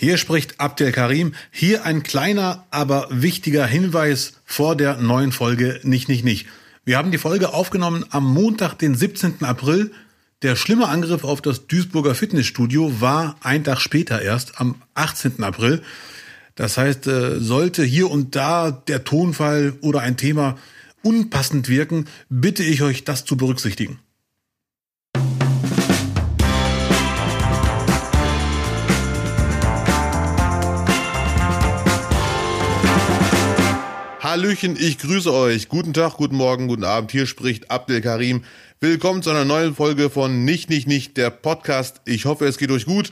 Hier spricht Abdel Karim. Hier ein kleiner, aber wichtiger Hinweis vor der neuen Folge Nicht, Nicht, Nicht. Wir haben die Folge aufgenommen am Montag, den 17. April. Der schlimme Angriff auf das Duisburger Fitnessstudio war ein Tag später erst, am 18. April. Das heißt, äh, sollte hier und da der Tonfall oder ein Thema unpassend wirken, bitte ich euch, das zu berücksichtigen. Hallöchen, ich grüße euch. Guten Tag, guten Morgen, guten Abend. Hier spricht Abdel Karim. Willkommen zu einer neuen Folge von Nicht, Nicht, Nicht, der Podcast. Ich hoffe, es geht euch gut.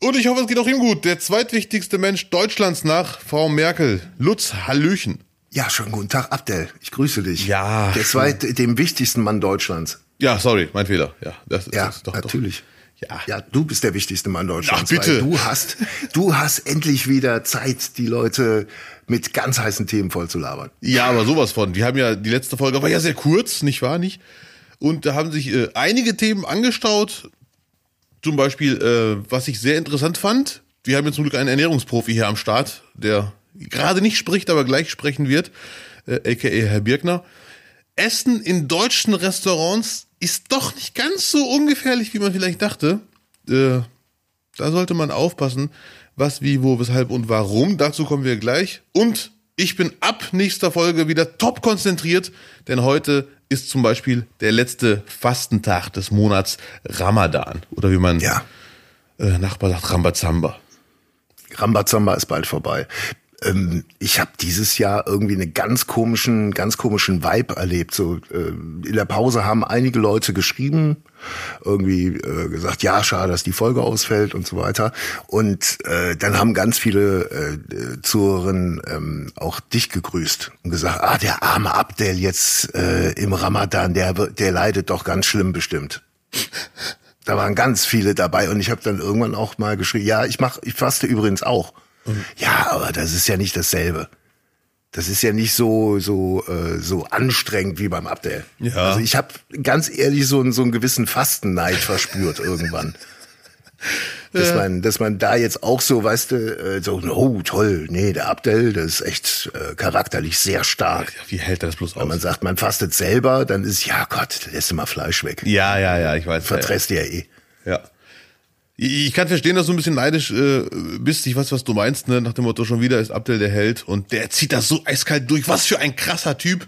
Und ich hoffe, es geht auch ihm gut. Der zweitwichtigste Mensch Deutschlands nach Frau Merkel. Lutz, Hallöchen. Ja, schönen guten Tag, Abdel. Ich grüße dich. Ja. Der zweite, dem wichtigsten Mann Deutschlands. Ja, sorry, mein Fehler. Ja, das, ja das ist doch, natürlich. Doch. Ja. ja, du bist der wichtigste Mann Deutschlands. Ach, bitte. du hast, du hast endlich wieder Zeit, die Leute mit ganz heißen Themen voll zu labern. Ja, aber sowas von. Wir haben ja, die letzte Folge war ja sehr kurz, nicht wahr, nicht? Und da haben sich äh, einige Themen angestaut. Zum Beispiel, äh, was ich sehr interessant fand. Wir haben jetzt zum Glück einen Ernährungsprofi hier am Start, der gerade nicht spricht, aber gleich sprechen wird, äh, aka Herr Birkner. Essen in deutschen Restaurants ist doch nicht ganz so ungefährlich, wie man vielleicht dachte. Äh, da sollte man aufpassen, was, wie, wo, weshalb und warum. Dazu kommen wir gleich. Und ich bin ab nächster Folge wieder top konzentriert, denn heute ist zum Beispiel der letzte Fastentag des Monats Ramadan. Oder wie man ja. äh, Nachbar sagt, Rambazamba. Rambazamba ist bald vorbei. Ähm, ich habe dieses Jahr irgendwie einen ganz komischen, ganz komischen Vibe erlebt. So äh, in der Pause haben einige Leute geschrieben, irgendwie äh, gesagt, ja, schade, dass die Folge ausfällt und so weiter. Und äh, dann haben ganz viele äh, Zuhörerinnen ähm, auch dich gegrüßt und gesagt, ah, der arme Abdel jetzt äh, im Ramadan, der der leidet doch ganz schlimm bestimmt. Da waren ganz viele dabei und ich habe dann irgendwann auch mal geschrieben, ja, ich mach, ich faste übrigens auch. Mhm. Ja, aber das ist ja nicht dasselbe. Das ist ja nicht so so äh, so anstrengend wie beim Abdel. Ja. Also ich habe ganz ehrlich so, so einen gewissen Fastenneid verspürt irgendwann. Dass ja. man, dass man da jetzt auch so, weißt du, äh, so, oh toll, nee, der Abdel, das ist echt äh, charakterlich sehr stark. Ja, wie hält er das bloß aus? Wenn man sagt, man fastet selber, dann ist, ja Gott, lässt du mal Fleisch weg. Ja, ja, ja, ich weiß. Verträgst ja, ja eh. Ja. Ich kann verstehen, dass du ein bisschen neidisch äh, bist. Ich weiß, was du meinst, ne? Nach dem Motto, schon wieder ist Abdel der Held und der zieht das so eiskalt durch. Was für ein krasser Typ.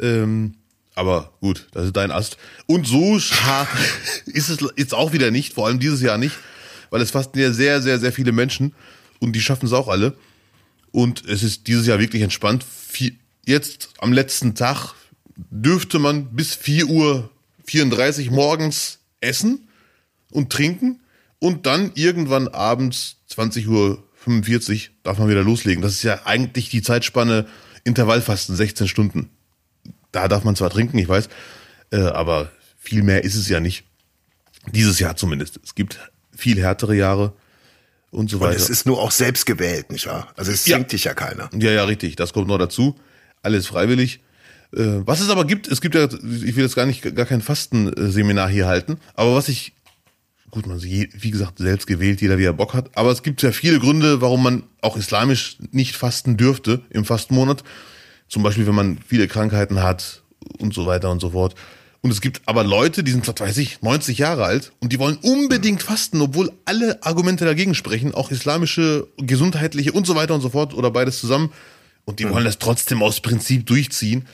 Ähm, aber gut, das ist dein Ast. Und so ist es jetzt auch wieder nicht, vor allem dieses Jahr nicht, weil es fasten ja sehr, sehr, sehr viele Menschen und die schaffen es auch alle. Und es ist dieses Jahr wirklich entspannt. Jetzt am letzten Tag dürfte man bis 4 Uhr 34 morgens essen und trinken und dann irgendwann abends 20 Uhr 45 darf man wieder loslegen. Das ist ja eigentlich die Zeitspanne Intervallfasten, 16 Stunden. Da darf man zwar trinken, ich weiß, äh, aber viel mehr ist es ja nicht. Dieses Jahr zumindest. Es gibt viel härtere Jahre und so weiter. Und es ist nur auch selbst gewählt, nicht wahr? Also es zwingt ja. dich ja keiner. Ja, ja, richtig. Das kommt noch dazu. Alles freiwillig. Äh, was es aber gibt, es gibt ja, ich will jetzt gar nicht, gar kein Fastenseminar hier halten, aber was ich gut, man wie gesagt selbst gewählt, jeder wie er Bock hat. Aber es gibt ja viele Gründe, warum man auch islamisch nicht fasten dürfte im Fastenmonat. Zum Beispiel, wenn man viele Krankheiten hat und so weiter und so fort. Und es gibt aber Leute, die sind, was weiß ich, 90 Jahre alt und die wollen unbedingt fasten, obwohl alle Argumente dagegen sprechen, auch islamische, gesundheitliche und so weiter und so fort oder beides zusammen. Und die wollen das trotzdem aus Prinzip durchziehen.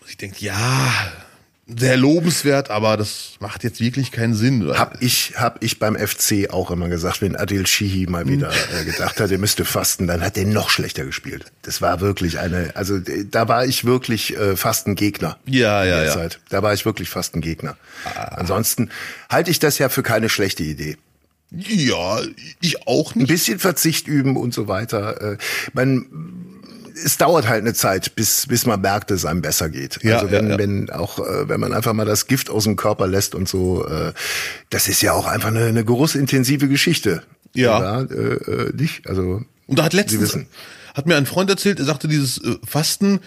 Und ich denke, ja, sehr lobenswert, aber das macht jetzt wirklich keinen Sinn. Hab ich, hab ich beim FC auch immer gesagt, wenn Adil Shihi mal wieder äh, gedacht hat, er müsste fasten, dann hat er noch schlechter gespielt. Das war wirklich eine, also da war ich wirklich äh, fast ein Gegner. Ja, ja, ja. Zeit. Da war ich wirklich fast ein Gegner. Ah. Ansonsten halte ich das ja für keine schlechte Idee. Ja, ich auch nicht. Ein bisschen Verzicht üben und so weiter. Äh, man es dauert halt eine Zeit, bis, bis man merkt, dass es einem besser geht. Ja, also wenn, ja, ja. wenn auch, äh, wenn man einfach mal das Gift aus dem Körper lässt und so, äh, das ist ja auch einfach eine, eine genussintensive Geschichte. Ja. ja äh, äh, nicht, also. Und da hat letztens, hat mir ein Freund erzählt, er sagte, dieses äh, Fasten,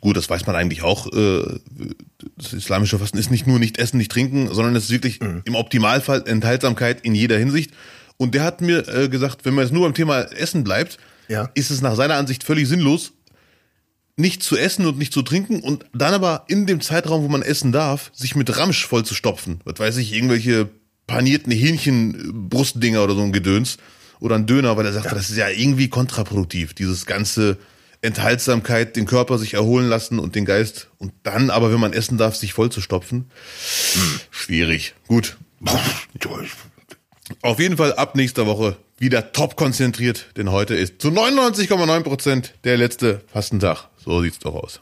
gut, das weiß man eigentlich auch, äh, das islamische Fasten ist nicht nur nicht essen, nicht trinken, sondern es ist wirklich mhm. im Optimalfall Enthaltsamkeit in jeder Hinsicht. Und der hat mir äh, gesagt, wenn man jetzt nur beim Thema Essen bleibt, Ja. ist es nach seiner Ansicht völlig sinnlos, nicht zu essen und nicht zu trinken und dann aber in dem Zeitraum, wo man essen darf, sich mit Ramsch voll zu stopfen. Was weiß ich, irgendwelche panierten Hähnchenbrustdinger oder so ein Gedöns oder ein Döner, weil er sagte, das ist ja irgendwie kontraproduktiv, dieses ganze Enthaltsamkeit, den Körper sich erholen lassen und den Geist und dann aber, wenn man essen darf, sich voll zu stopfen. Schwierig. Gut. Auf jeden Fall ab nächster Woche wieder top konzentriert, denn heute ist zu 99,9 Prozent der letzte Fastentag. So sieht's doch aus.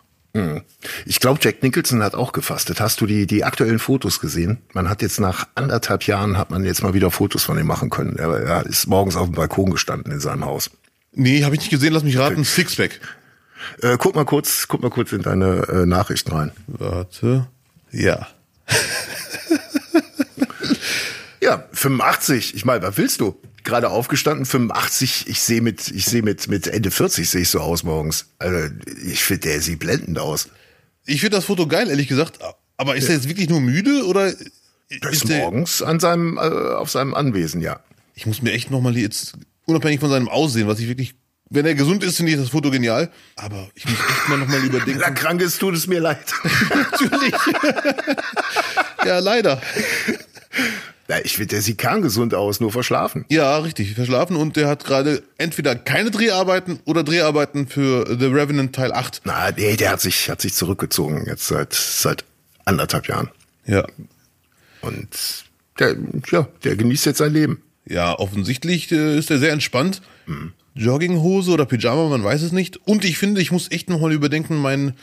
Ich glaube, Jack Nicholson hat auch gefastet. Hast du die, die aktuellen Fotos gesehen? Man hat jetzt nach anderthalb Jahren hat man jetzt mal wieder Fotos von ihm machen können. Er, er ist morgens auf dem Balkon gestanden in seinem Haus. Nee, habe ich nicht gesehen, lass mich raten. Sixpack. Äh, guck mal kurz, guck mal kurz in deine äh, Nachrichten rein. Warte. Ja. Ja, 85. Ich meine, was willst du? Gerade aufgestanden, 85. Ich sehe mit, ich sehe mit mit Ende 40 sehe ich so aus morgens. Also ich finde, der sieht blendend aus. Ich finde das Foto geil, ehrlich gesagt. Aber ist er jetzt wirklich nur müde oder Der ist morgens an seinem äh, auf seinem Anwesen, ja. Ich muss mir echt nochmal jetzt, unabhängig von seinem Aussehen, was ich wirklich, wenn er gesund ist, finde ich das Foto genial. Aber ich muss echt mal nochmal Wenn er überdenken. krank ist, tut es mir leid. Natürlich. ja, leider. Ja, ich finde, der sieht kerngesund aus, nur verschlafen. Ja, richtig, verschlafen und der hat gerade entweder keine Dreharbeiten oder Dreharbeiten für The Revenant Teil 8. Na, nee, der hat sich, hat sich zurückgezogen jetzt seit, seit anderthalb Jahren. Ja. Und der, ja, der genießt jetzt sein Leben. Ja, offensichtlich äh, ist er sehr entspannt. Jogginghose oder Pyjama, man weiß es nicht. Und ich finde, ich muss echt nochmal überdenken, mein,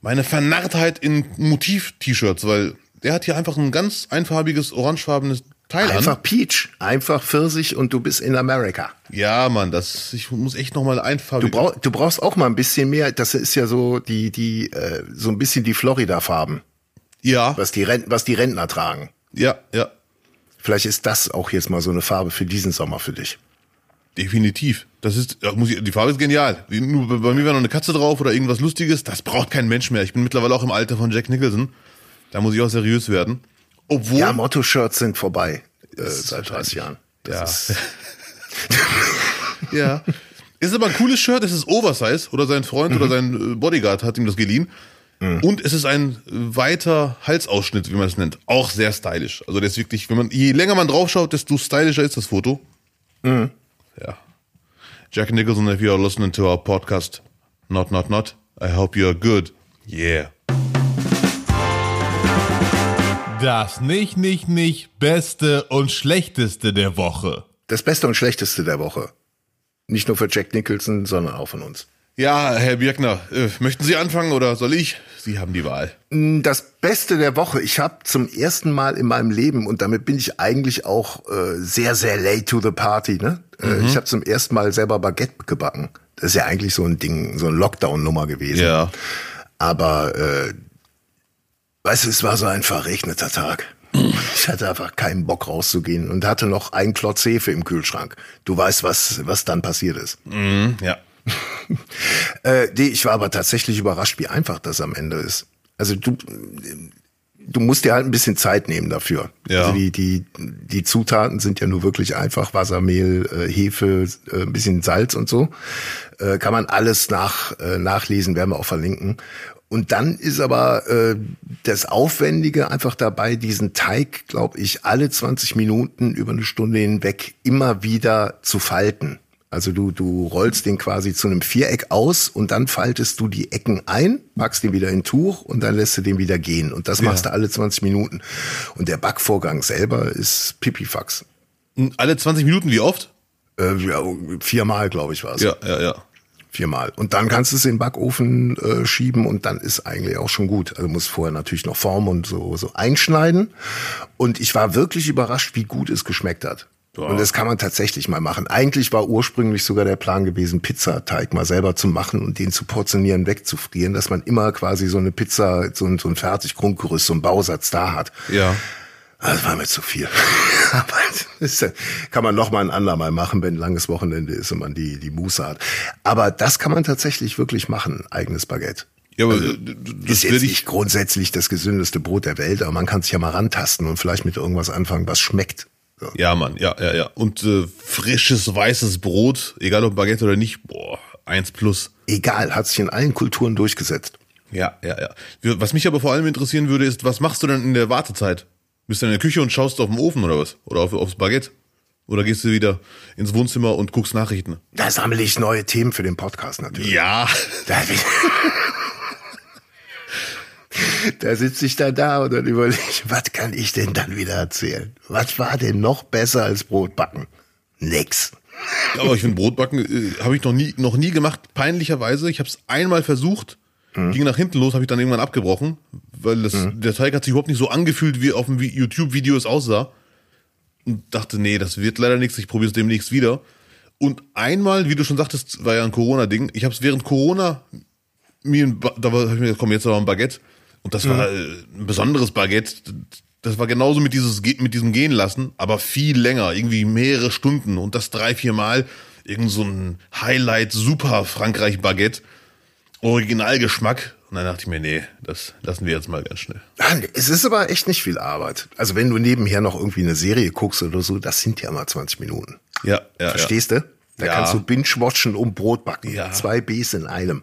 meine Vernarrtheit in Motiv-T-Shirts, weil der hat hier einfach ein ganz einfarbiges, orangefarbenes Teil Einfach. Peach, einfach Pfirsich und du bist in Amerika. Ja, Mann, das, ich muss echt nochmal Du, einfarbig. brauch, du brauchst auch mal ein bisschen mehr, das ist ja so die, die, äh, so ein bisschen die Florida-Farben, ja, was die, Rent, was die Rentner tragen. ja, ja, Vielleicht ist das auch jetzt mal so eine Farbe für diesen Sommer für dich. definitiv. Das ist, muss ich, die Farbe ist genial. Nur bei mir war noch eine Katze drauf oder irgendwas Lustiges. Das braucht kein Mensch mehr. Ich bin mittlerweile auch im Alter von Jack Nicholson. Da muss ich auch seriös werden. Obwohl, Ja, Motto-Shirts sind vorbei äh, seit 30 Jahren. Ja. Das ist, Ja. Ist aber ein cooles Shirt, es ist Oversize oder sein Freund Mhm. oder sein äh, Bodyguard hat ihm das geliehen. Und es ist ein weiter Halsausschnitt, wie man es nennt. Auch sehr stylisch. Also der ist wirklich, wenn man, je länger man draufschaut, desto stylischer ist das Foto. Mhm. Ja. Jack Nicholson, if you are listening to our podcast, not, not, not, I hope you are good. Yeah. Das nicht, nicht, nicht Beste und Schlechteste der Woche. das Beste und Schlechteste der Woche. Nicht nur für Jack Nicholson, sondern auch von uns. Ja, Herr Birkner, äh, möchten Sie anfangen oder soll ich? Sie haben die Wahl. Das Beste der Woche. Ich habe zum ersten Mal in meinem Leben und damit bin ich eigentlich auch äh, sehr sehr late to the party. Ne? Äh, ich habe zum ersten Mal selber Baguette gebacken. Das ist ja eigentlich so ein Ding, so ein Lockdown-Nummer gewesen. Ja. Aber äh, weißt du, es war so ein verregneter Tag. Ich hatte einfach keinen Bock rauszugehen und hatte noch einen Klotz Hefe im Kühlschrank. Du weißt, was was dann passiert ist. Ja. Äh, nee, ich war aber tatsächlich überrascht, wie einfach das am Ende ist. Also du, du musst dir halt ein bisschen Zeit nehmen dafür. Ja. Also die, die, die Zutaten sind ja nur wirklich einfach Wasser, Mehl, äh, Hefe, äh, ein bisschen Salz und so. Äh, kann man alles nach, äh, nachlesen, werden wir auch verlinken. Und dann ist aber äh, das Aufwendige einfach dabei, diesen Teig, glaube ich, alle 20 Minuten über eine Stunde hinweg immer wieder zu falten. Also du, du rollst den quasi zu einem Viereck aus und dann faltest du die Ecken ein, packst den wieder in Tuch und dann lässt du den wieder gehen. Und das machst du alle 20 Minuten. Und der Backvorgang selber ist Pipifax. Alle 20 Minuten, wie oft? Äh, ja, viermal, glaube ich, war es. Ja, ja, ja. Viermal. Und dann kannst du es in den Backofen äh, schieben und dann ist eigentlich auch schon gut. Also musst vorher natürlich noch formen und so, so einschneiden. Und ich war wirklich überrascht, wie gut es geschmeckt hat. Und das kann man tatsächlich mal machen. Eigentlich war ursprünglich sogar der Plan gewesen, Pizzateig mal selber zu machen und den zu portionieren, wegzufrieren, dass man immer quasi so eine Pizza, so ein, so ein Fertiggrundgerüst, so ein Bausatz da hat. Ja. Das war mir zu viel. Aber das kann man noch mal ein andermal machen, wenn ein langes Wochenende ist und man die, die Muße hat. Aber das kann man tatsächlich wirklich machen, eigenes Baguette. Ja, aber Also, das ist jetzt nicht grundsätzlich das gesündeste Brot der Welt, aber man kann sich ja mal rantasten und vielleicht mit irgendwas anfangen, was schmeckt. So. Ja, Mann, ja, ja, ja. Und äh, frisches weißes Brot, egal ob Baguette oder nicht, boah, eins plus. Egal, hat sich in allen Kulturen durchgesetzt. Ja, ja, ja. Was mich aber vor allem interessieren würde, ist, was machst du denn in der Wartezeit? Bist du in der Küche und schaust auf den Ofen oder was? Oder auf, aufs Baguette? Oder gehst du wieder ins Wohnzimmer und guckst Nachrichten? Da sammle ich neue Themen für den Podcast natürlich. Ja. Da, da sitze ich dann da und dann überlege ich, was kann ich denn dann wieder erzählen? Was war denn noch besser als Brotbacken? Nix. Aber ich finde Brotbacken äh, habe ich noch nie noch nie gemacht, peinlicherweise. Ich habe es einmal versucht, ging nach hinten los, habe ich dann irgendwann abgebrochen, weil das, der Teig hat sich überhaupt nicht so angefühlt, wie auf dem Vi- YouTube-Video es aussah. Und dachte, nee, das wird leider nichts, ich probiere es demnächst wieder. Und einmal, wie du schon sagtest, war ja ein Corona-Ding. Ich habe es während Corona mir, ein Ba- da war, hab ich mir gedacht, komm, jetzt aber ein Baguette. Und das war äh, ein besonderes Baguette. Das war genauso mit, dieses, mit diesem Gehen lassen, aber viel länger, irgendwie mehrere Stunden und das drei, vier Mal. Irgend so ein Highlight, super Frankreich-Baguette. Originalgeschmack. Und dann dachte ich mir, nee, das lassen wir jetzt mal ganz schnell. Es ist aber echt nicht viel Arbeit. Also wenn du nebenher noch irgendwie eine Serie guckst oder so, das sind ja mal 20 Minuten. Ja, ja. Verstehst du? Da Ja. kannst du binge-watchen und Brot backen. Ja. Zwei Bs in einem.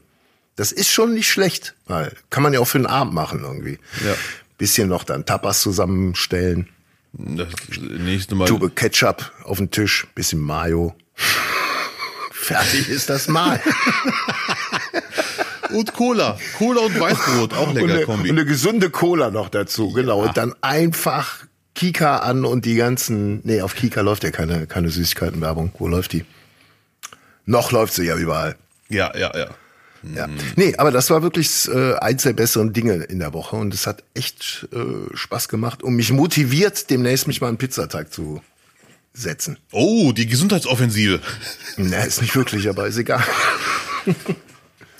Das ist schon nicht schlecht, weil kann man ja auch für den Abend machen irgendwie. Ja. Bisschen noch dann Tapas zusammenstellen, Das nächste Mal. Tube Ketchup auf den Tisch, bisschen Mayo. Fertig ist das Mal. Und Cola. Cola und Weißbrot, auch und, lecker eine, Kombi. und eine gesunde Cola noch dazu, genau. Und dann einfach Kika an und die ganzen, nee, auf Kika läuft ja keine, keine Süßigkeitenwerbung. Wo läuft die? Noch läuft sie ja überall. Ja, ja, ja. Ja. Nee, aber das war wirklich äh, eins der besseren Dinge in der Woche und es hat echt äh, Spaß gemacht und mich motiviert, demnächst mich mal einen Pizzateig zu setzen. Oh, die Gesundheitsoffensive. Na, ist nicht wirklich, aber ist egal.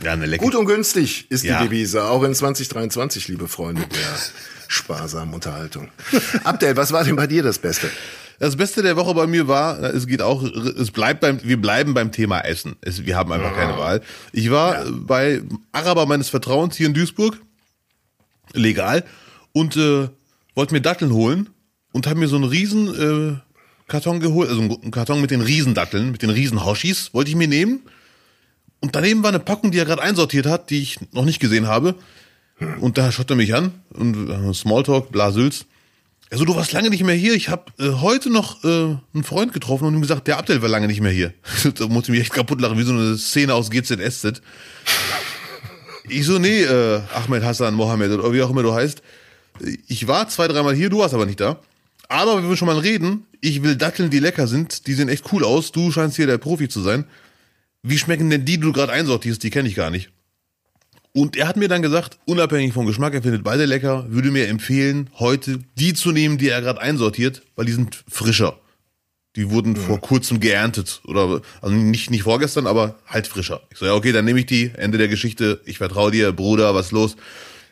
Ja, eine leckere. Gut und günstig ist Ja. die Devise, auch in 2023, liebe Freunde der sparsamen Unterhaltung. Abdel, was war denn bei dir das Beste? Das Beste der Woche bei mir war, es geht auch, es bleibt beim, wir bleiben beim Thema Essen. Es, wir haben einfach keine Wahl. Ich war äh, bei Araber meines Vertrauens hier in Duisburg, legal, und äh, wollte mir Datteln holen und habe mir so einen riesen äh, Karton geholt, also einen Karton mit den Riesendatteln, mit den Riesenhoshis, wollte ich mir nehmen. Und daneben war eine Packung, die er gerade einsortiert hat, die ich noch nicht gesehen habe. Und da schaut er mich an und äh, Smalltalk, Blasülz. Also du warst lange nicht mehr hier. Ich habe äh, heute noch äh, einen Freund getroffen und ihm gesagt, der Abdel war lange nicht mehr hier. da musste ich mich echt kaputt lachen, wie so eine Szene aus GZSZ. Ich so, nee, äh, Ahmed Hassan Mohammed oder wie auch immer du heißt. Ich war zwei, dreimal hier, du warst aber nicht da. Aber wenn wir schon mal reden, ich will Datteln, die lecker sind. Die sehen echt cool aus. Du scheinst hier der Profi zu sein. Wie schmecken denn die, die du gerade einsortierst? Die kenne ich gar nicht. Und er hat mir dann gesagt, unabhängig vom Geschmack, er findet beide lecker, würde mir empfehlen, heute die zu nehmen, die er gerade einsortiert, weil die sind frischer. Die wurden vor kurzem geerntet oder also nicht nicht vorgestern, aber halt frischer. Ich so ja okay, dann nehme ich die. Ende der Geschichte. Ich vertraue dir, Bruder, was los?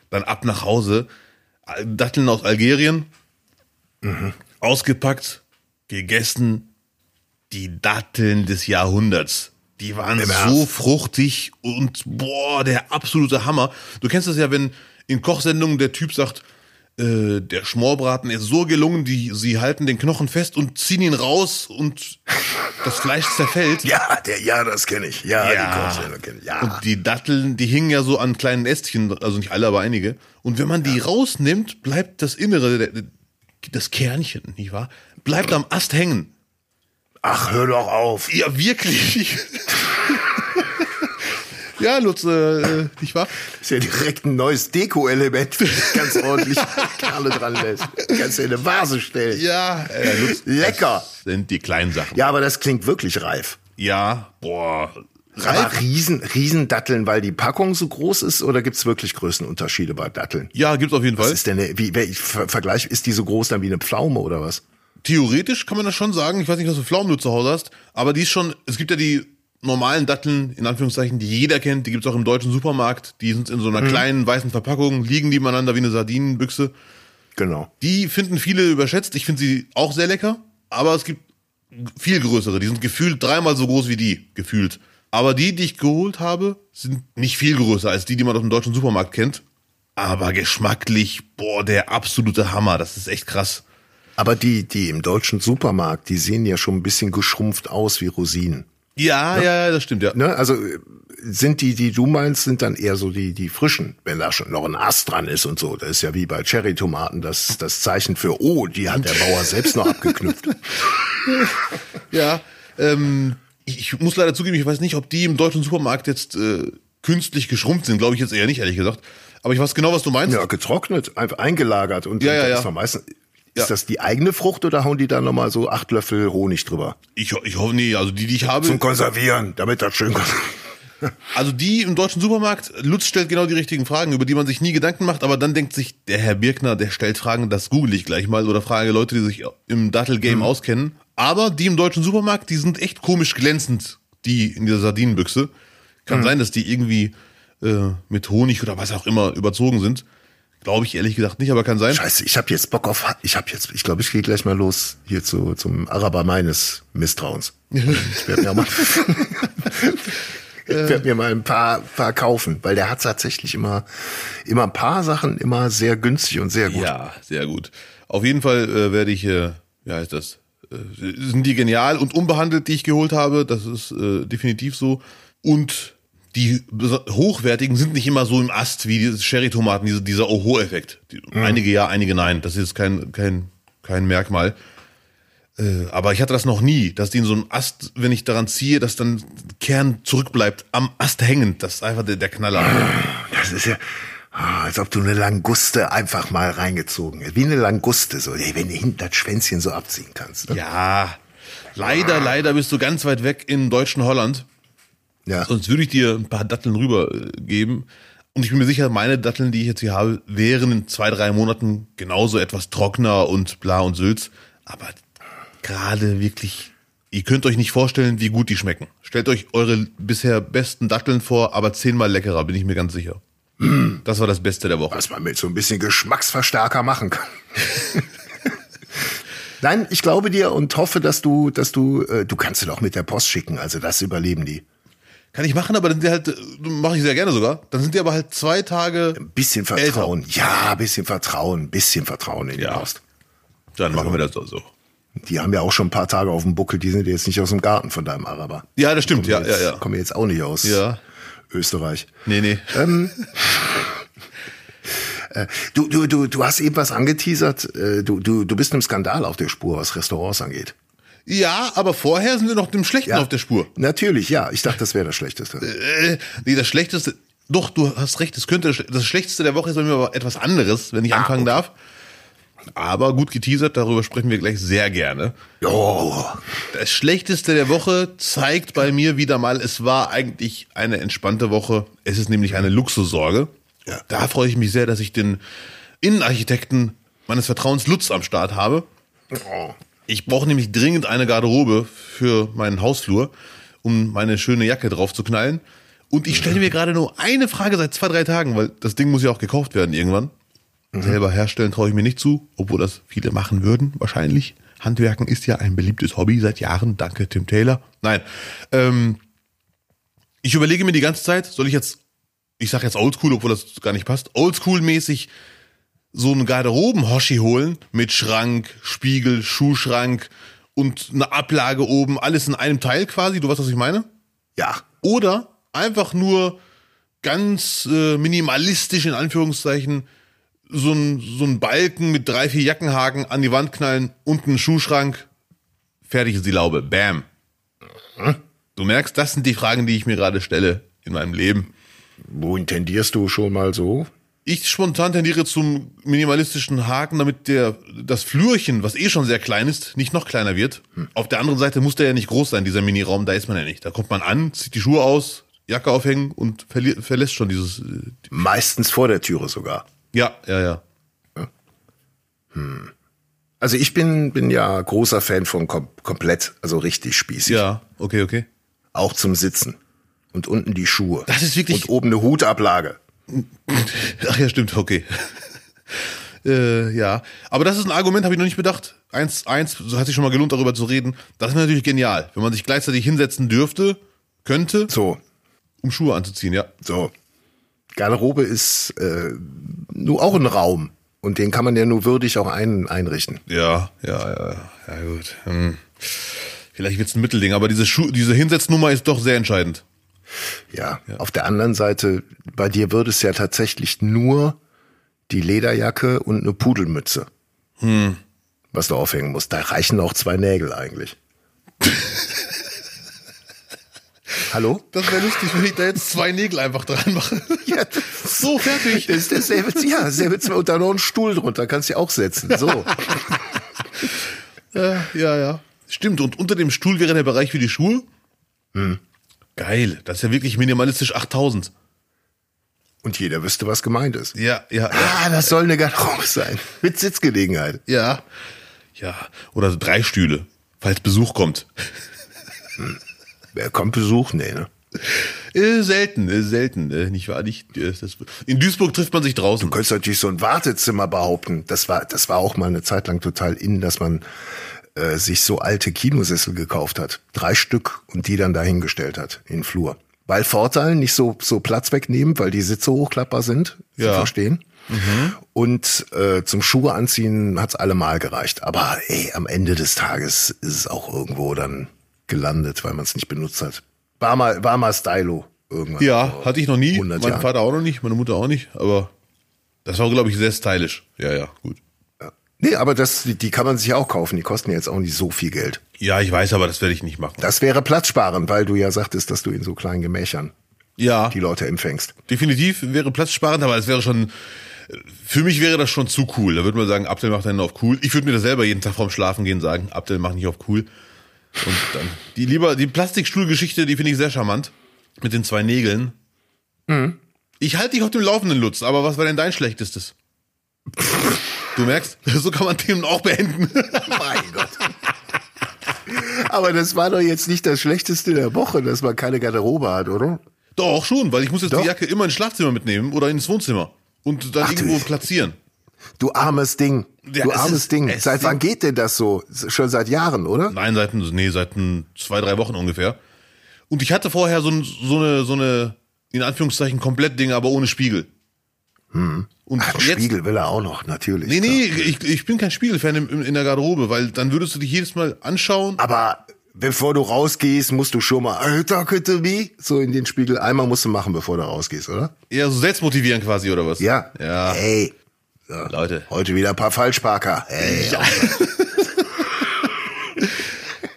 Dann ab nach Hause. Datteln aus Algerien, ausgepackt, gegessen. Die Datteln des Jahrhunderts. Die waren Im so Ernst? fruchtig und boah, der absolute Hammer. Du kennst das ja, wenn in Kochsendungen der Typ sagt, äh, der Schmorbraten ist so gelungen, die, sie halten den Knochen fest und ziehen ihn raus und das Fleisch zerfällt. Ja, der, ja, das kenne ich. Ja, Ja. die Kochsendung kenne ich. Ja. Und die Datteln, die hingen ja so an kleinen Ästchen, also nicht alle, aber einige. Und wenn man die rausnimmt, bleibt das Innere, das Kernchen, nicht wahr? Bleibt am Ast hängen. Ach, hör doch auf. Ja, wirklich. ja, Lutz, äh, nicht wahr? Ist ja direkt ein neues Deko-Element, ganz ordentlich Kerle dran lässt. Kannst du in eine Vase stellen. Ja, äh, Lutz, Lecker. Das sind die kleinen Sachen. Ja, aber das klingt wirklich reif. Ja, boah. Aber Reif? Riesen, Riesendatteln, weil die Packung so groß ist, oder gibt's wirklich Größenunterschiede bei Datteln? Ja, gibt's auf jeden Was Fall. ist denn, eine, wie, wer- ich ver- vergleich, ist die so groß dann wie eine Pflaume oder was? Theoretisch kann man das schon sagen. Ich weiß nicht, was für Pflaumen du zu Hause hast, aber die ist schon, es gibt ja die normalen Datteln, in Anführungszeichen, die jeder kennt, die gibt's auch im deutschen Supermarkt. Die sind in so einer kleinen weißen Verpackung, liegen nebeneinander wie eine Sardinenbüchse. Genau. Die finden viele überschätzt. Ich finde sie auch sehr lecker, aber es gibt viel größere. Die sind gefühlt dreimal so groß wie die, gefühlt. Aber die, die ich geholt habe, sind nicht viel größer als die, die man aus dem deutschen Supermarkt kennt. Aber geschmacklich, boah, der absolute Hammer. Das ist echt krass. Aber die, die im deutschen Supermarkt, die sehen ja schon ein bisschen geschrumpft aus wie Rosinen. Ja, ja, ja, das stimmt, ja. Ne? Also äh, sind die, die du meinst, sind dann eher so die, die frischen, wenn da schon noch ein Ast dran ist und so. Das ist ja wie bei Cherry-Tomaten das, das Zeichen für, oh, die hat der Bauer selbst noch abgeknüpft. Ja, ähm, ich, ich muss leider zugeben, ich weiß nicht, ob die im deutschen Supermarkt jetzt äh, künstlich geschrumpft sind. Glaube ich jetzt eher nicht, ehrlich gesagt. Aber ich weiß genau, was du meinst. Ja, getrocknet, einfach eingelagert und, Ja, ja, ja. ist doch meistens, Ja. ist das die eigene Frucht oder hauen die da nochmal so acht Löffel Honig drüber? Ich, ich hoffe, nee, also die, die ich habe, Zum Konservieren, damit das schön also die im deutschen Supermarkt, Lutz stellt genau die richtigen Fragen, über die man sich nie Gedanken macht, aber dann denkt sich, der Herr Birkner, der stellt Fragen, das google ich gleich mal oder frage Leute, die sich im Dattel-Game auskennen. Aber die im deutschen Supermarkt, die sind echt komisch glänzend, die in dieser Sardinenbüchse. Kann sein, dass die irgendwie äh, mit Honig oder was auch immer überzogen sind. Glaube ich ehrlich gesagt nicht, aber kann sein. Scheiße, ich habe jetzt Bock auf, ich habe jetzt, ich glaube, ich gehe gleich mal los hier zu, zum Araber meines Misstrauens. Ich werde mir mal, ich werd mir mal ein paar, paar kaufen, weil der hat tatsächlich immer, immer ein paar Sachen immer sehr günstig und sehr gut. Ja, sehr gut. Auf jeden Fall äh, werde ich, äh, wie heißt das? Äh, sind die genial und unbehandelt, die ich geholt habe. Das ist äh, definitiv so. Und die hochwertigen sind nicht immer so im Ast wie diese Sherry-Tomaten, diese, dieser Oho-Effekt. Die- Einige ja, einige nein. Das ist kein, kein, kein Merkmal. Äh, aber ich hatte das noch nie, dass die in so einem Ast, wenn ich daran ziehe, dass dann Kern zurückbleibt, am Ast hängend. Das ist einfach der, der Knaller. Das ist ja, ah, als ob du eine Languste einfach mal reingezogen hättest. Wie eine Languste, so, wenn du hinten das Schwänzchen so abziehen kannst. Ne? Ja, leider, leider bist du ganz weit weg im deutschen Holland. Ja. Sonst würde ich dir ein paar Datteln rübergeben. Und ich bin mir sicher, meine Datteln, die ich jetzt hier habe, wären in zwei, drei Monaten genauso etwas trockener und bla und sülz. Aber gerade wirklich, ihr könnt euch nicht vorstellen, wie gut die schmecken. Stellt euch eure bisher besten Datteln vor, aber zehnmal leckerer, bin ich mir ganz sicher. Das war das Beste der Woche. was man mit so ein bisschen Geschmacksverstärker machen kann. Nein, ich glaube dir und hoffe, dass du, dass du, äh, du kannst sie doch mit der Post schicken, also das überleben die. Kann ich machen, aber dann sind die halt, mache ich sehr gerne sogar. Dann sind die aber halt zwei Tage. Ein bisschen Vertrauen. Ja, ein bisschen Vertrauen, ein bisschen Vertrauen in die Ja. Post. Dann machen wir das doch so. Die haben ja auch schon ein paar Tage auf dem Buckel, die sind jetzt nicht aus dem Garten von deinem Araber. Ja, das stimmt, ja, Kommen ja, jetzt, ja. Kommen jetzt auch nicht aus Ja. Österreich. Nee, nee. Du, du, du, du hast eben was angeteasert. Äh, Du, du, du bist einem Skandal auf der Spur, was Restaurants angeht. Ja, aber vorher sind wir noch dem Schlechten auf der Spur. Natürlich, ja. Ich dachte, das wäre das Schlechteste. Äh, nee, das Schlechteste. Doch, du hast recht, es könnte das- das Schlechteste der Woche ist bei mir aber etwas anderes, wenn ich anfangen darf. Aber gut geteasert, darüber sprechen wir gleich sehr gerne. Oh, Das Schlechteste der Woche zeigt bei mir wieder mal, es war eigentlich eine entspannte Woche. Es ist nämlich eine Luxussorge. Ja. Da freue ich mich sehr, dass ich den Innenarchitekten meines Vertrauens Lutz am Start habe. oh. Ich brauche nämlich dringend eine Garderobe für meinen Hausflur, um meine schöne Jacke drauf zu knallen. Und ich stelle mir gerade nur eine Frage seit zwei, drei Tagen, weil das Ding muss ja auch gekauft werden irgendwann. Selber herstellen traue ich mir nicht zu, obwohl das viele machen würden, wahrscheinlich. Handwerken ist ja ein beliebtes Hobby seit Jahren. Danke, Tim Taylor. Nein. Ähm, ich überlege mir die ganze Zeit, soll ich jetzt, ich sage jetzt oldschool, obwohl das gar nicht passt, oldschool-mäßig so einen Garderoben-Hoshi holen mit Schrank, Spiegel, Schuhschrank und eine Ablage oben, alles in einem Teil quasi. Du weißt, was ich meine? ja. Oder einfach nur ganz äh, minimalistisch in Anführungszeichen so ein, so ein Balken mit drei, vier Jackenhaken an die Wand knallen, unten einen Schuhschrank, fertig ist die Laube. Bam. Du merkst, das sind die Fragen, die ich mir gerade stelle in meinem Leben. Wohin tendierst du schon mal so? Ich spontan tendiere zum minimalistischen Haken, damit der, das Flürchen, was eh schon sehr klein ist, nicht noch kleiner wird. Auf der anderen Seite muss der ja nicht groß sein, dieser Miniraum, da ist man ja nicht. Da kommt man an, zieht die Schuhe aus, Jacke aufhängen und verlässt schon dieses, äh, Meistens vor der Türe sogar. ja, ja, ja. Also ich bin, bin ja großer Fan von kom komplett, also richtig spießig. Ja, okay, okay. Auch zum Sitzen. Und unten die Schuhe. Das ist wirklich- Und oben eine Hutablage. Ach ja, stimmt, okay. äh, ja, aber das ist ein Argument, habe ich noch nicht bedacht. Eins, eins, so hat sich schon mal gelohnt, darüber zu reden. Das ist natürlich genial, wenn man sich gleichzeitig hinsetzen dürfte, könnte, So, um Schuhe anzuziehen, ja. so. Garderobe ist äh, nur auch ein Raum. Und den kann man ja nur würdig auch ein, einrichten. Ja, ja, ja, ja, gut. Hm. Vielleicht wird's ein Mittelding, aber diese Schuh, diese Hinsetznummer ist doch sehr entscheidend. Ja. Auf der anderen Seite, bei dir würde es ja tatsächlich nur die Lederjacke und eine Pudelmütze, Hm. was du aufhängen musst. Da reichen auch zwei Nägel eigentlich. Hallo? Das wäre lustig, wenn ich da jetzt zwei Nägel einfach dran mache. Ja, So, fertig. Das ist derselbe, ja, selbe zwei und da noch einen Stuhl drunter, kannst du ja auch setzen. So. Ja, ja, ja. Stimmt, und unter dem Stuhl wäre der Bereich für die Schuhe? Geil, das ist ja wirklich minimalistisch 8000. Und jeder wüsste, was gemeint ist. Ja, ja, ja. Ah, das soll eine Garderobe sein. Mit Sitzgelegenheit. Ja. Ja, oder drei Stühle, falls Besuch kommt. Wer kommt Besuch? Nee, ne? Äh, selten, äh, selten, äh, nicht wahr? Nicht, äh, in Duisburg trifft man sich draußen. Du könntest natürlich so ein Wartezimmer behaupten. Das war, das war auch mal eine Zeit lang total in, dass man äh, sich so alte Kinosessel gekauft hat. Drei Stück und die dann dahingestellt hat in den Flur. Weil Vorteil nicht so, so Platz wegnehmen, weil die Sitze hochklappbar sind. Sie Ja. verstehen. Und äh, zum Schuhe anziehen hat's allemal gereicht. Aber ey, am Ende des Tages ist es auch irgendwo dann gelandet, weil man es nicht benutzt hat. War mal, war mal Stylo irgendwann. Ja, hatte ich noch nie. 100 Mein Jahren. Vater auch noch nicht, meine Mutter auch nicht, aber das war, glaube ich, sehr stylisch. Ja, ja, gut. Nee, aber das, die, die kann man sich ja auch kaufen. Die kosten ja jetzt auch nicht so viel Geld. Ja, ich weiß, aber das werde ich nicht machen. Das wäre platzsparend, weil du ja sagtest, dass du in so kleinen Gemächern ja, die Leute empfängst. definitiv wäre platzsparend, aber es wäre schon, für mich wäre das schon zu cool. Da würde man sagen, Abdel macht einen auf cool. Ich würde mir das selber jeden Tag vorm Schlafen gehen sagen, Abdel mach nicht auf cool. Und dann, die lieber, die Plastikstuhlgeschichte, die finde ich sehr charmant. Mit den zwei Nägeln. Ich halte dich auf dem Laufenden, Lutz, aber was war denn dein schlechtestes? Du merkst, so kann man Themen auch beenden. Mein Gott. Aber das war doch jetzt nicht das Schlechteste der Woche, dass man keine Garderobe hat, oder? Doch, schon, weil ich muss jetzt Doch. die Jacke immer ins Schlafzimmer mitnehmen oder ins Wohnzimmer. Und dann Ach, du- irgendwo platzieren. Du armes Ding. Ja, du es armes ist- Ding. Seit wann geht denn das so? Schon seit Jahren, oder? Nein, seit, nee, seit zwei, drei Wochen ungefähr. Und ich hatte vorher so, so eine, so eine, in Anführungszeichen, komplett Ding, aber ohne Spiegel. Und Ach, einen Spiegel will er auch noch, natürlich. Nee, nee, klar. ich, ich bin kein Spiegelfan in, in der Garderobe, weil dann würdest du dich jedes Mal anschauen. Aber bevor du rausgehst, musst du schon mal, "Hey, talk to me, so in den Spiegel. Einmal musst du machen, bevor du rausgehst, oder? Eher so selbstmotivieren quasi, oder was? Ja. Ja. Hey. Leute. Heute wieder ein paar Falschparker. Hey.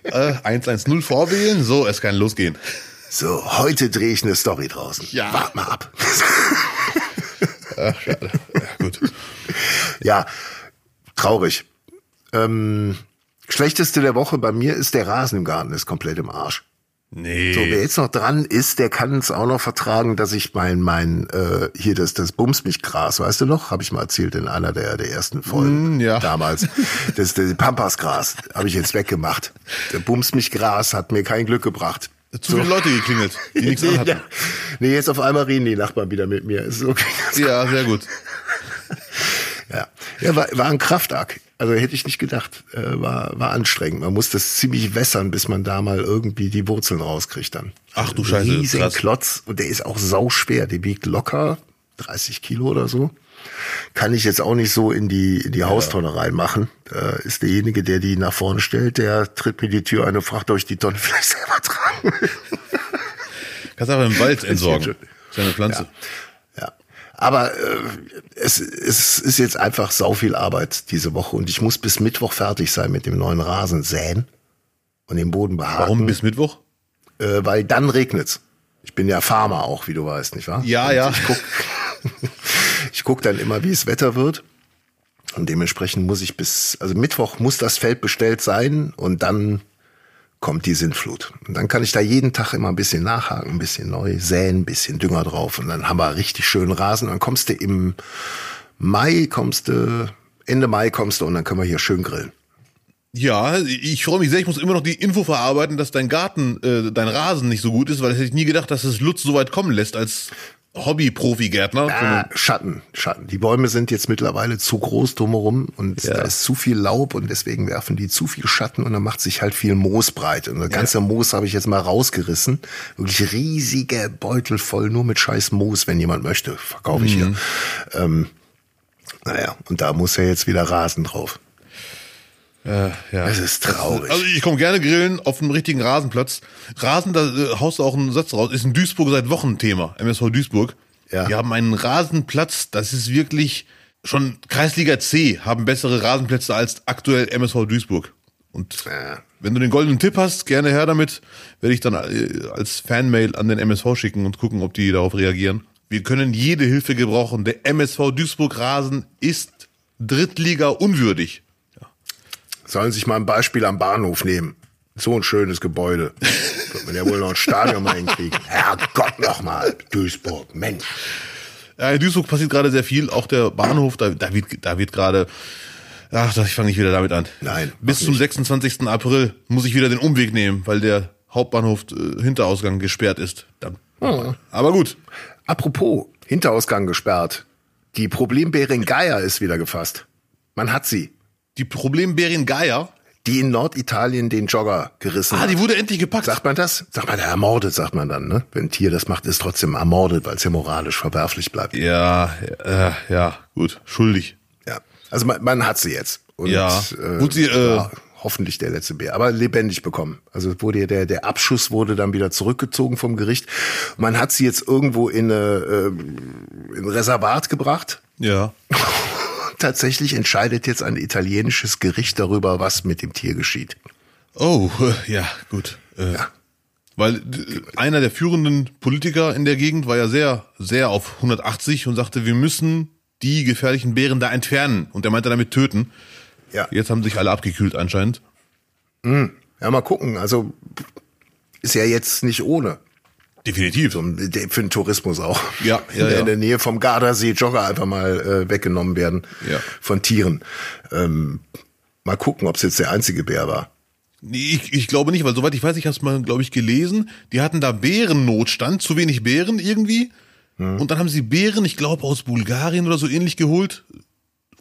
Äh, 110 vorwählen, so, es kann losgehen. So, heute drehe ich eine Story draußen. Ja. Wart mal ab. Ach, schade. Ja, gut. ja, traurig. Ähm, schlechteste der Woche bei mir ist der Rasen im Garten, ist komplett im Arsch. Nee. So, wer jetzt noch dran ist, der kann es auch noch vertragen, dass ich mein, mein, äh, hier das, das Bums mich Gras, weißt du noch? Habe ich mal erzählt in einer der, der ersten Folgen Mm, ja. damals. Das, das Pampasgras habe ich jetzt weggemacht. Der Bums mich Gras hat mir kein Glück gebracht. Zu viele Leute geklingelt, die nichts nee, anhatten. ja. nee, jetzt auf einmal reden die Nachbarn wieder mit mir. Ist okay. Ja, sehr gut. Ja, ja war, war ein Kraftakt. Also hätte ich nicht gedacht. Äh, war, war anstrengend. Man muss das ziemlich wässern, bis man da mal irgendwie die Wurzeln rauskriegt dann. Ach du Ein Scheiße, Riesen krass. Klotz. Und der ist auch sauschwer. Der wiegt locker 30 Kilo oder so. Kann ich jetzt auch nicht so in die, in die Haustonne reinmachen. Da ist derjenige, der die nach vorne stellt, der tritt mir die Tür ein und fragt, ob ich die Tonne vielleicht selber tragen. Kannst einfach im Wald entsorgen. Seine Pflanze. Ja. Aber äh, es, es ist jetzt einfach sau viel Arbeit diese Woche und ich muss bis Mittwoch fertig sein mit dem neuen Rasen säen und den Boden behaken. Warum bis Mittwoch? Äh, weil dann regnet's. Ich bin ja Farmer auch, wie du weißt, nicht wahr? Ja, und ja. Ich guck, ich guck dann immer, wie es Wetter wird. Und dementsprechend muss ich bis, also Mittwoch muss das Feld bestellt sein und dann kommt die Sintflut. Und dann kann ich da jeden Tag immer ein bisschen nachhaken, ein bisschen neu säen, ein bisschen Dünger drauf und dann haben wir richtig schönen Rasen. Dann kommst du im Mai, kommst du, Ende Mai kommst du und dann können wir hier schön grillen. Ja, ich freue mich sehr. Ich muss immer noch die Info verarbeiten, dass dein Garten, äh, dein Rasen nicht so gut ist, weil das hätte ich nie gedacht, dass es Lutz so weit kommen lässt als Hobby-Profi-Gärtner. Ah, Schatten, Schatten. Die Bäume sind jetzt mittlerweile zu groß drumherum und Ja. da ist zu viel Laub und deswegen werfen die zu viel Schatten und dann macht sich halt viel Moos breit. Und das ganze Moos habe ich jetzt mal rausgerissen. Wirklich riesige Beutel voll nur mit scheiß Moos, wenn jemand möchte. Verkaufe ich hier. Ähm, Naja, und da muss ja jetzt wieder Rasen drauf. Äh, ja. Das ist traurig. Also ich komme gerne grillen auf einem richtigen Rasenplatz. Rasen, da äh, haust du auch einen Satz raus, ist in Duisburg seit Wochen Thema. MSV Duisburg. Ja. Die haben einen Rasenplatz, das ist wirklich schon Kreisliga C haben bessere Rasenplätze als aktuell MSV Duisburg. Und Ja. wenn du den goldenen Tipp hast, gerne her damit, werde ich dann äh, als Fanmail an den MSV schicken und gucken, ob die darauf reagieren. Wir können jede Hilfe gebrauchen. Der MSV Duisburg Rasen ist Drittliga unwürdig. Sollen sich mal ein Beispiel am Bahnhof nehmen. So ein schönes Gebäude. Wird man ja wohl noch ein Stadion mal hinkriegen. Herrgott nochmal. Duisburg, Mensch. Ja, in Duisburg passiert gerade sehr viel. Auch der Bahnhof, da, da wird, da wird gerade. Ach, ich fange nicht wieder damit an. Nein, Bis zum nicht. 26. April muss ich wieder den Umweg nehmen, weil der Hauptbahnhof äh, Hinterausgang gesperrt ist. Dann. Aber gut. Apropos, Hinterausgang gesperrt. Die Problembärin Geier ist wieder gefasst. Man hat sie. Die Problembärin Geier. Die in Norditalien den Jogger gerissen Ah, hat. die wurde endlich gepackt. Sagt man das? Sagt man, ermordet, sagt man dann, ne? Wenn ein Tier das macht, ist trotzdem ermordet, weil es ja moralisch verwerflich bleibt. Ja, äh, ja, gut. Schuldig. Ja. Also man, man hat sie jetzt. Und, Ja. Gut, sie, äh, ja, hoffentlich der letzte Bär, aber lebendig bekommen. Also wurde ja der, der Abschuss wurde dann wieder zurückgezogen vom Gericht. Man hat sie jetzt irgendwo in, eine, äh, in ein Reservat gebracht. Ja. Tatsächlich entscheidet jetzt ein italienisches Gericht darüber, was mit dem Tier geschieht. Oh, ja, gut. Äh, Weil äh, einer der führenden Politiker in der Gegend war ja sehr, sehr auf 180 und sagte, wir müssen die gefährlichen Bären da entfernen. Und er meinte damit töten. Ja. Jetzt haben sich alle abgekühlt anscheinend. Ja, mal gucken. Also ist ja jetzt nicht ohne. Definitiv. Für den Tourismus auch. Ja, ja, in, der, ja. in der Nähe vom Gardasee Jogger einfach mal äh, weggenommen werden Ja. von Tieren. Ähm, mal gucken, ob es jetzt der einzige Bär war. Nee, Ich, ich glaube nicht, weil soweit ich weiß, ich habe es mal, glaube ich, gelesen. Die hatten da Bärennotstand, zu wenig Bären irgendwie. Hm. Und dann haben sie Bären, ich glaube, aus Bulgarien oder so ähnlich geholt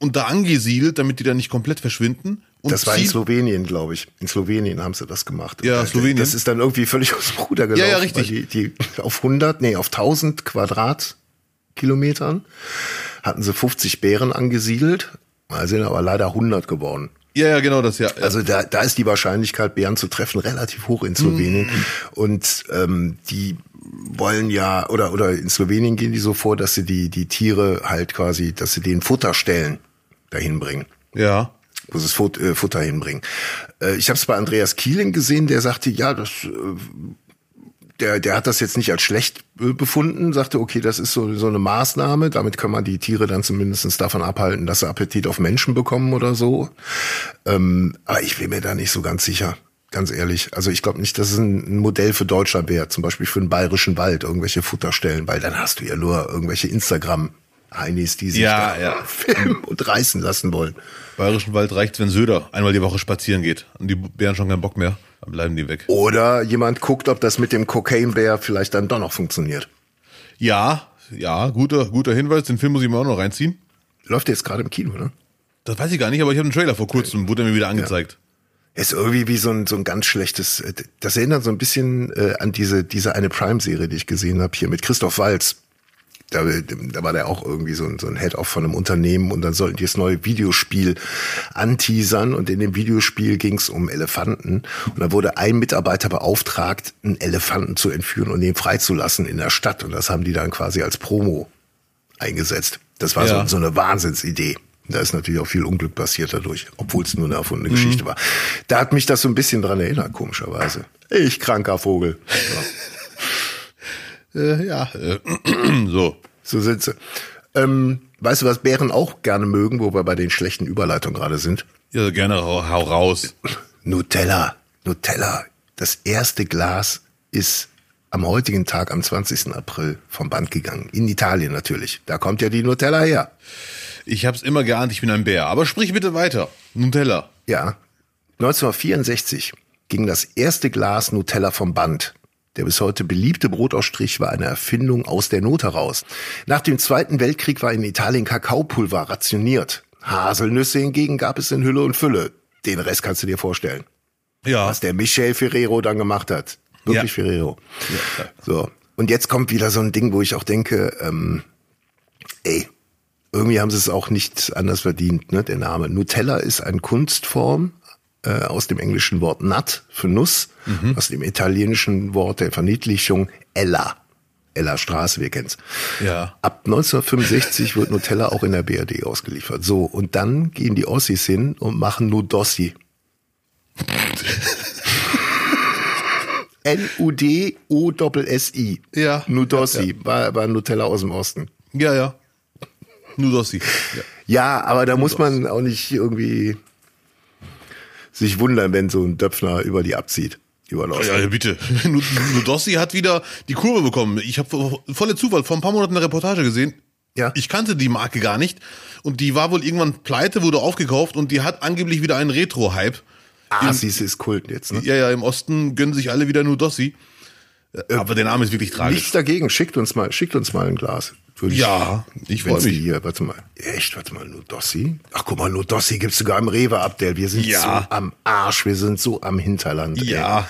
und da angesiedelt, damit die da nicht komplett verschwinden. Und Das war in Slowenien, glaube ich. In Slowenien haben sie das gemacht. Ja, äh, Slowenien. Das ist dann irgendwie völlig aus dem Ruder gelaufen. Ja, ja, richtig. Die, die auf 100, nee, auf 1000 Quadratkilometern hatten sie 50 Bären angesiedelt. Da sind aber leider 100 geworden. Ja, ja, genau das, ja. Also da, da ist die Wahrscheinlichkeit, Bären zu treffen, relativ hoch in Slowenien. Und ähm, die wollen ja, oder, oder in Slowenien gehen die so vor, dass sie die, die Tiere halt quasi, dass sie den Futterstellen dahin bringen ja. Das Fut äh, Futter hinbringen. Äh, ich habe es bei Andreas Kieling gesehen, der sagte, ja, das, äh, der, der hat das jetzt nicht als schlecht befunden, sagte, okay, das ist so, so eine Maßnahme, damit kann man die Tiere dann zumindest davon abhalten, dass sie Appetit auf Menschen bekommen oder so. Ähm, aber ich bin mir da nicht so ganz sicher. Ganz ehrlich, also ich glaube nicht, dass es ein Modell für Deutschland wäre, zum Beispiel für den bayerischen Wald, irgendwelche Futterstellen, weil dann hast du ja nur irgendwelche Instagram-Heinis, die sich Ja, ja. filmen und reißen lassen wollen. Bayerischen Wald reicht, wenn Söder einmal die Woche spazieren geht. Und die Bären schon keinen Bock mehr. Dann bleiben die weg. Oder jemand guckt, ob das mit dem Cocaine Bear vielleicht dann doch noch funktioniert. Ja, ja, guter, guter Hinweis. Den Film muss ich mir auch noch reinziehen. Läuft jetzt gerade im Kino, ne? Das weiß ich gar nicht, aber ich habe einen Trailer vor kurzem, wurde mir wieder angezeigt. Ist irgendwie wie so ein, so ein ganz schlechtes, äh, das erinnert so ein bisschen äh, an diese, diese eine Prime-Serie, die ich gesehen habe, hier mit Christoph Walz. Da, da war der auch irgendwie so ein, so ein Head-Off von einem Unternehmen und dann sollten die das neue Videospiel anteasern und in dem Videospiel ging es um Elefanten und da wurde ein Mitarbeiter beauftragt, einen Elefanten zu entführen und den freizulassen in der Stadt und das haben die dann quasi als Promo eingesetzt. Das war Ja. so, so eine Wahnsinnsidee. Da ist natürlich auch viel Unglück passiert dadurch, obwohl es nur eine erfundene Geschichte war. Da hat mich das so ein bisschen dran erinnert, komischerweise. Ich kranker Vogel. Ja, Äh, ja, äh, so. so sie. Ähm, weißt du, was Bären auch gerne mögen, wo wir bei den schlechten Überleitungen gerade sind? Ja, gerne hau, hau raus. Nutella. Nutella. Das erste Glas ist am heutigen Tag, am 20. April, vom Band gegangen. In Italien natürlich. Da kommt ja die Nutella her. Ich hab's immer geahnt, ich bin ein Bär. Aber sprich bitte weiter. Nutella. Ja. 1964 ging das erste Glas Nutella vom Band. Der bis heute beliebte Brotausstrich war eine Erfindung aus der Not heraus. Nach dem Zweiten Weltkrieg war in Italien Kakaopulver rationiert. Haselnüsse hingegen gab es in Hülle und Fülle. Den Rest kannst du dir vorstellen. Ja. Was der Michel Ferrero dann gemacht hat. Wirklich Ja. Ferrero. Ja. So. Und jetzt kommt wieder so ein Ding, wo ich auch denke, ähm, ey, irgendwie haben sie es auch nicht anders verdient, ne, der Name. Nutella ist eine Kunstform äh, aus dem englischen Wort nut für Nuss, aus dem italienischen Wort der Verniedlichung Ella. Ella Straße, wir kennen's. Ja. Ab 1965 wird Nutella auch in der BRD ausgeliefert. So, und dann gehen die Ossis hin und machen Nudossi. N-U-D-O-S-S-I. Ja. Nudossi, War, war Nutella aus dem Osten. Ja, ja. Nudossi. Ja. Ja, aber da muss man auch nicht irgendwie sich wundern, wenn so ein Döpfner über die abzieht. Über den Osten. Ja, bitte. Nudossi hat wieder die Kurve bekommen. Ich habe volle Zufall vor ein paar Monaten eine Reportage gesehen. Ja. Ich kannte die Marke gar nicht. Und die war wohl irgendwann pleite, wurde aufgekauft und die hat angeblich wieder einen Retro-Hype. Ah, sie ist Kult jetzt, ne? Ja, ja, im Osten gönnen sich alle wieder Nudossi. Aber der Name ist wirklich tragisch. Nichts dagegen, schickt uns mal, schickt uns mal ein Glas. Würde Ja, ich wenn freu sie mich. Hier, warte mal. Echt, warte mal, Nudossi? Ach, guck mal, Nudossi gibt's sogar im Rewe Abdel. Wir sind Ja. so am Arsch, wir sind so am Hinterland. Ja,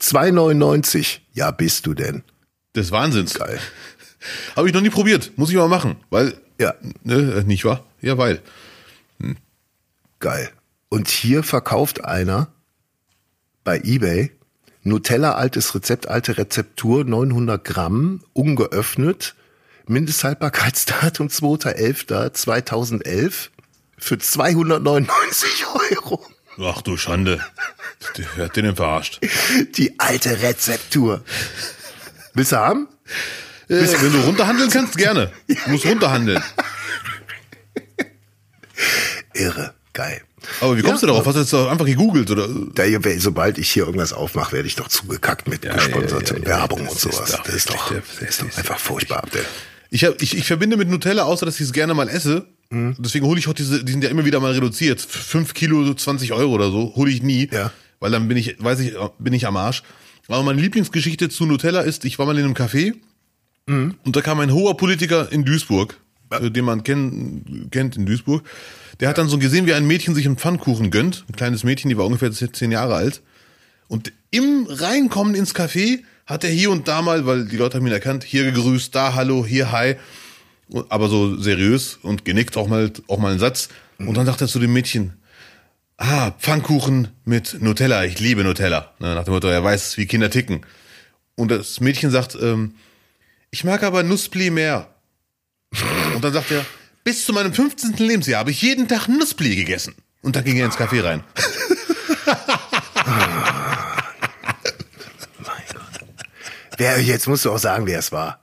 2,99. Ja, bist du denn? des Wahnsinns. Geil. Habe ich noch nie probiert. Muss ich mal machen. Weil, Ja. ne, äh, nicht wahr? Ja, weil. Geil. Und hier verkauft einer bei eBay Nutella altes Rezept, alte Rezeptur, 900 Gramm, ungeöffnet, Mindesthaltbarkeitsdatum 2.11.2011 für 299 Euro. Ach du Schande. Der hat den denn verarscht. Die alte Rezeptur. Willst du haben? Äh, wenn du runterhandeln kannst, gerne. Du musst runterhandeln. Irre. Geil. Aber wie kommst du darauf? Hast du jetzt doch einfach gegoogelt oder? Da, sobald ich hier irgendwas aufmache, werde ich doch zugekackt mit gesponserter ja, ja, Werbung und sowas. ist doch das ist doch, das ist doch einfach furchtbar, Abdel. Ich, hab, ich, ich verbinde mit Nutella, außer dass ich es gerne mal esse. Deswegen hole ich auch diese, die sind ja immer wieder mal reduziert. Fünf Kilo, 20 Euro oder so, hole ich nie. Ja. Weil dann bin ich, weiß ich, bin ich am Arsch. Aber meine Lieblingsgeschichte zu Nutella ist, ich war mal in einem Café und da kam ein hoher Politiker in Duisburg, äh, den man kenn, kennt in Duisburg. Der hat dann so gesehen, wie ein Mädchen sich einen Pfannkuchen gönnt. Ein kleines Mädchen, die war ungefähr zehn Jahre alt. Und im Reinkommen ins Café hat er hier und da mal, weil die Leute haben ihn erkannt, hier gegrüßt, da hallo, hier hi. Aber so seriös und genickt auch mal, auch mal einen Satz. Und dann sagt er zu dem Mädchen, ah, Pfannkuchen mit Nutella, ich liebe Nutella. Na, Nach dem Motto, er weiß, wie Kinder ticken. Und das Mädchen sagt, ähm, ich mag aber Nussbli mehr. Und dann sagt er, bis zu meinem 15. Lebensjahr habe ich jeden Tag Nussbli gegessen. Und dann ging er ins Café rein. Wer, jetzt musst du auch sagen, wer es war.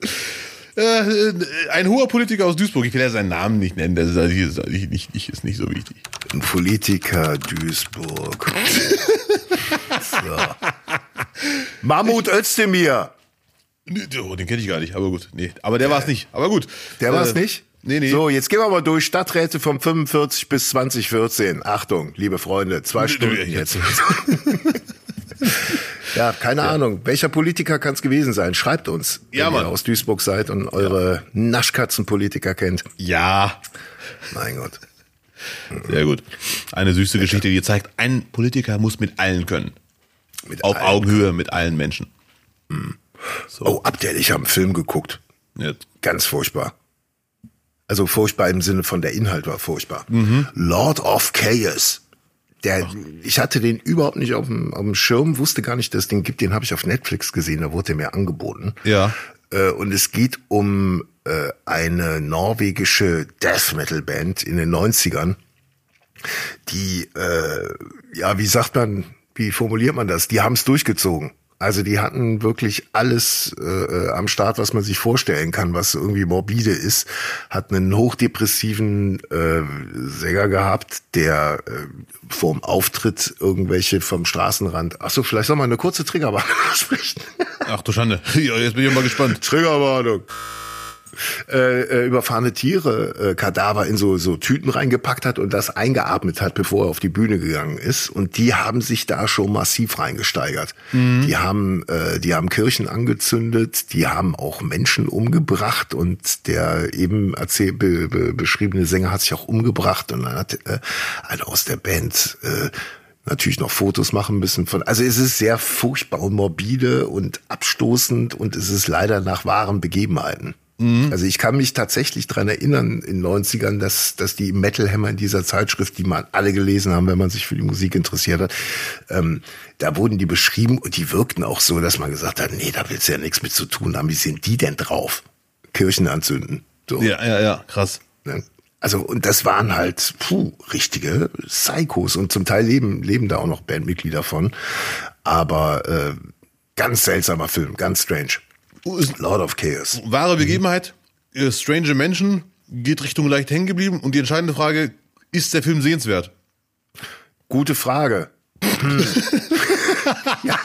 Äh, äh, ein hoher Politiker aus Duisburg, ich will ja seinen Namen nicht nennen, das ist, eigentlich- ist, eigentlich nicht, nicht, ist nicht so wichtig. Ein Politiker Duisburg. so. Mammut Özdemir. Oh, den kenne ich gar nicht, aber gut. Nee, aber der war es nicht. Aber gut. Der war es Äh, nicht? Nee, nee. So, jetzt gehen wir mal durch Stadträte vom 45 bis 2014. Achtung, liebe Freunde, zwei Stunden jetzt- jetzt. ja, keine Ahnung. Welcher Politiker kann es gewesen sein? Schreibt uns, Ja, wenn Mann. ihr aus Duisburg seid und eure Naschkatzenpolitiker kennt. Ja, Mein Gott. sehr gut. Eine süße Geschichte, die zeigt, ein Politiker muss mit allen können. Mit Auf allen. Augenhöhe mit allen Menschen. Oh, Abdel, ich habe einen Film geguckt. Ja. Ganz furchtbar. Also furchtbar im Sinne von der Inhalt war furchtbar. Mhm. Lord of Chaos. Der, ich hatte den überhaupt nicht auf dem, auf dem Schirm, wusste gar nicht, dass es den gibt. Den habe ich auf Netflix gesehen, da wurde der mir angeboten. Ja. Äh, und es geht um äh, eine norwegische Death Metal Band in den 90ern, die, äh, ja, wie sagt man, wie formuliert man das? Die haben es durchgezogen. Also die hatten wirklich alles äh, äh, am Start, was man sich vorstellen kann, was irgendwie morbide ist. Hat einen hochdepressiven äh, Sänger gehabt, der äh, vorm Auftritt irgendwelche vom Straßenrand. Ach so, vielleicht soll man eine kurze Triggerwarnung sprechen. Ach du Schande. Ja, jetzt bin ich mal gespannt. Triggerwarnung. Äh, äh, überfahrene Tiere, äh, Kadaver in so, so Tüten reingepackt hat und das eingeatmet hat, bevor er auf die Bühne gegangen ist. Und die haben sich da schon massiv reingesteigert. Die haben, äh, die haben Kirchen angezündet, die haben auch Menschen umgebracht und der eben erzähl, be, be, beschriebene Sänger hat sich auch umgebracht und dann hat äh, einer aus der Band äh, natürlich noch Fotos machen müssen von, also es ist sehr furchtbar und morbide und abstoßend und es ist leider nach wahren Begebenheiten. Also ich kann mich tatsächlich dran erinnern in 90ern, dass, dass die Metal Hammer in dieser Zeitschrift, die man alle gelesen haben, wenn man sich für die Musik interessiert hat, ähm, da wurden die beschrieben und die wirkten auch so, dass man gesagt hat, nee, da willst du ja nichts mit zu tun haben. Wie sind die denn drauf? Kirchen anzünden. So. Ja, ja, ja, krass. Ne? Also, und das waren halt, puh, richtige Psychos und zum Teil leben, leben da auch noch Bandmitglieder von. Aber äh, ganz seltsamer Film, ganz strange. Ist Lord of Chaos. wahre Begebenheit. Äh, Stranger Menschen geht Richtung leicht hängen geblieben und die entscheidende Frage, ist der Film sehenswert? Gute Frage. Hm. ja,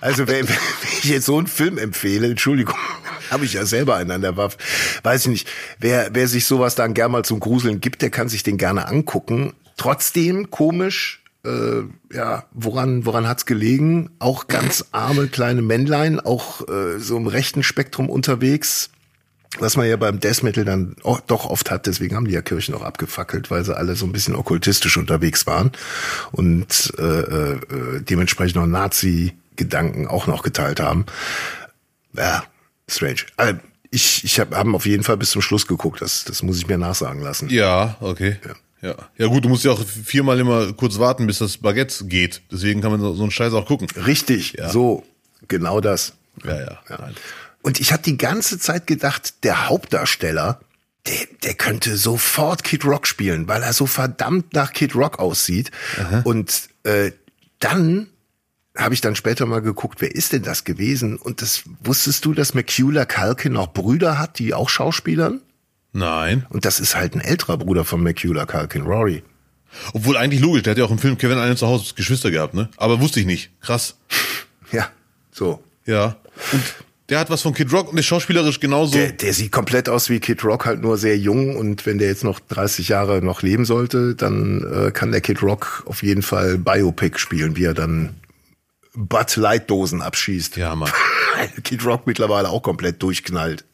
also wenn, wenn ich jetzt so einen Film empfehle, Entschuldigung, habe ich ja selber einen an der Waffe. Weiß ich nicht. Wer, wer sich sowas dann gern mal zum Gruseln gibt, der kann sich den gerne angucken. Trotzdem komisch, äh, ja, woran, woran hat's gelegen? Auch ganz arme kleine Männlein, auch äh, so im rechten Spektrum unterwegs. Was man ja beim Death Metal dann auch, doch oft hat, deswegen haben die ja Kirchen auch abgefackelt, weil sie alle so ein bisschen okkultistisch unterwegs waren und äh, äh, dementsprechend noch Nazi-Gedanken auch noch geteilt haben. Ja, strange. Also ich ich habe haben auf jeden Fall bis zum Schluss geguckt, das, das muss ich mir nachsagen lassen. Ja, okay. Ja. Ja. gut, du musst ja auch viermal immer kurz warten, bis das Baguette geht. Deswegen kann man so so einen Scheiß auch gucken. Richtig, so, genau das. Ja, ja. Ja. Und ich habe die ganze Zeit gedacht, der Hauptdarsteller, der, der könnte sofort Kid Rock spielen, weil er so verdammt nach Kid Rock aussieht. Und äh, dann habe ich dann später mal geguckt, wer ist denn das gewesen? Und das wusstest du, dass McCula Culkin auch Brüder hat, die auch Schauspielern? Nein. Und das ist halt ein älterer Bruder von McCula Culkin, Rory. Obwohl eigentlich logisch, der hat ja auch im Film Kevin einen zu Hause Geschwister gehabt, ne? Aber wusste ich nicht. Krass. Ja, so. Ja. Und der hat was von Kid Rock und ist schauspielerisch genauso. Der, der sieht komplett aus wie Kid Rock, halt nur sehr jung. Und wenn der jetzt noch 30 Jahre noch leben sollte, dann äh, kann der Kid Rock auf jeden Fall Biopic spielen, wie er dann Bud Light Dosen abschießt. ja, Mann. Kid Rock mittlerweile auch komplett durchknallt.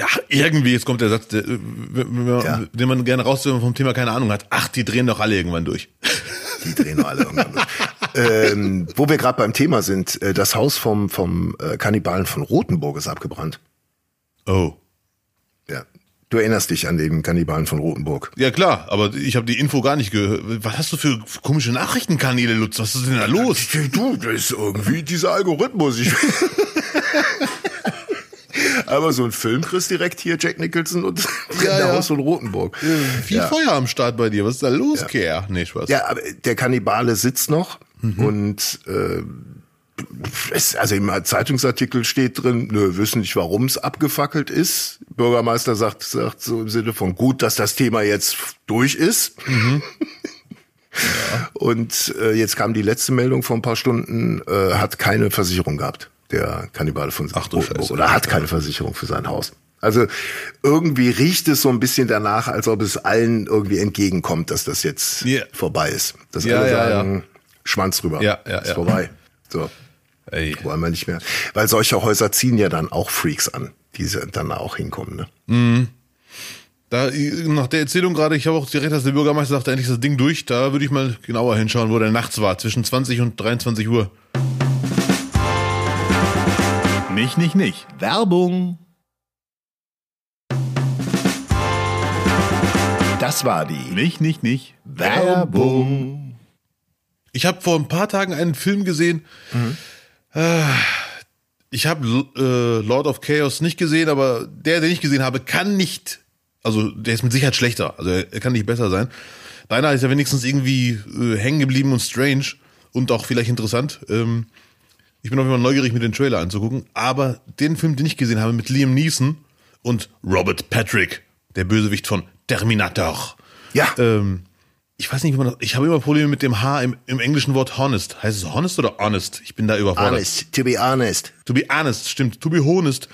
Ja, irgendwie, jetzt kommt der Satz, der, äh, wenn man- Ja. den man gerne raus, wenn man vom Thema keine Ahnung hat. Ach, die drehen doch alle irgendwann durch. Die drehen doch alle irgendwann durch. ähm, wo wir gerade beim Thema sind, äh, das Haus vom, vom äh, Kannibalen von Rothenburg ist abgebrannt. Oh. Ja. Du erinnerst dich an den Kannibalen von Rothenburg. Ja klar, aber ich habe die Info gar nicht gehört. Was hast du für komische Nachrichtenkanäle, Lutz? Was ist denn da los? Du, das ist irgendwie dieser Algorithmus. Ich Aber so ein Film kriegst direkt hier Jack Nicholson und Ja, der ja. Haus von Rothenburg. Viel Ja. Feuer am Start bei dir. Was ist da los, Kerr? Nee, Spaß. Ja, aber der Kannibale sitzt noch und äh, es, also im Zeitungsartikel steht drin, nö, wissen nicht, warum es abgefackelt ist. Bürgermeister sagt, sagt so im Sinne von gut, dass das Thema jetzt durch ist. Und äh, jetzt kam die letzte Meldung vor ein paar Stunden, äh, hat keine Versicherung gehabt, der Kannibale von Ach Rotenburg. Oder hat keine Versicherung für sein Haus. Also irgendwie riecht es so ein bisschen danach, als ob es allen irgendwie entgegenkommt, dass das jetzt Ja. vorbei ist. Dass Ja, alle ja, sagen, Schwanz rüber, Ja, ja, ist ja. vorbei. So, Ey. wollen wir nicht mehr. Weil solche Häuser ziehen ja dann auch Freaks an, die dann auch hinkommen. Ne? Da, nach der Erzählung gerade, ich habe auch direkt, als der Bürgermeister sagte, endlich ist das Ding durch, da würde ich mal genauer hinschauen, wo der nachts war, zwischen 20 und 23 Uhr. Nicht, nicht, nicht. Werbung. Das war die Nicht, nicht, nicht. Werbung. Ich habe vor ein paar Tagen einen Film gesehen. Äh, Ich habe äh, Lord of Chaos nicht gesehen, aber der, den ich gesehen habe, kann nicht, also der ist mit Sicherheit schlechter, also er, er kann nicht besser sein. Deiner ist ja wenigstens irgendwie äh, hängen geblieben und strange und auch vielleicht interessant. Ähm, ich bin auf jeden Fall neugierig, mir den Trailer anzugucken. Aber den Film, den ich gesehen habe, mit Liam Neeson und Robert Patrick, der Bösewicht von Terminator. Ja. Ähm, ich weiß nicht, wie man das, ich habe immer Probleme mit dem H im, im englischen Wort honest. Heißt es honest oder honest? Ich bin da überfordert. Honest, to be honest. To be honest, stimmt. To be honest.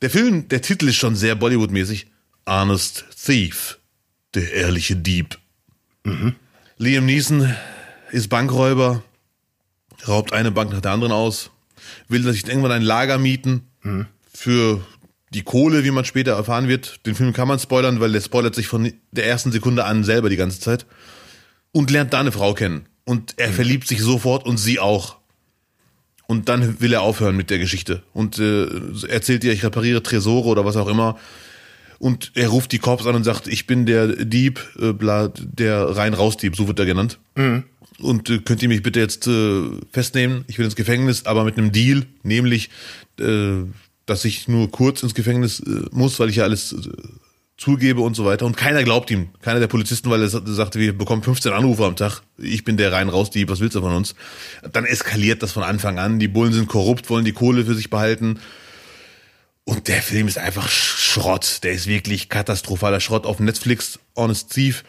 Der Film, der Titel ist schon sehr Bollywood-mäßig. Honest Thief. Der ehrliche Dieb. Liam Neeson ist Bankräuber, raubt eine Bank nach der anderen aus, will sich irgendwann ein Lager mieten für die Kohle, wie man später erfahren wird. Den Film kann man spoilern, weil der spoilert sich von der ersten Sekunde an selber die ganze Zeit. Und lernt da eine Frau kennen. Und er verliebt sich sofort und sie auch. Und dann will er aufhören mit der Geschichte und äh, erzählt ihr, ich repariere Tresore oder was auch immer. Und er ruft die Korps an und sagt, ich bin der Dieb, äh, bla, der Rein-Raus-Dieb, so wird er genannt. Und äh, könnt ihr mich bitte jetzt äh, festnehmen? Ich will ins Gefängnis, aber mit einem Deal, nämlich, äh, dass ich nur kurz ins Gefängnis äh, muss, weil ich ja alles äh, zugebe und so weiter. Und keiner glaubt ihm. Keiner der Polizisten, weil er sa- sagte, wir bekommen 15 Anrufe am Tag. Ich bin der rein raus, die, was willst du von uns? Dann eskaliert das von Anfang an. Die Bullen sind korrupt, wollen die Kohle für sich behalten. Und der Film ist einfach Schrott. Der ist wirklich katastrophaler Schrott auf Netflix, Honest Thief.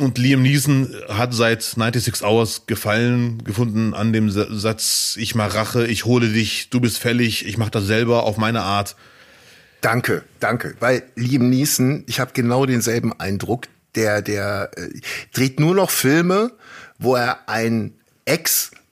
Und Liam Neeson hat seit 96 Hours Gefallen gefunden an dem Sa- Satz, ich mach Rache, ich hole dich, du bist fällig, ich mach das selber auf meine Art. Danke, danke. Weil Liam Neeson, ich habe genau denselben Eindruck. Der, der äh, dreht nur noch Filme, wo er ein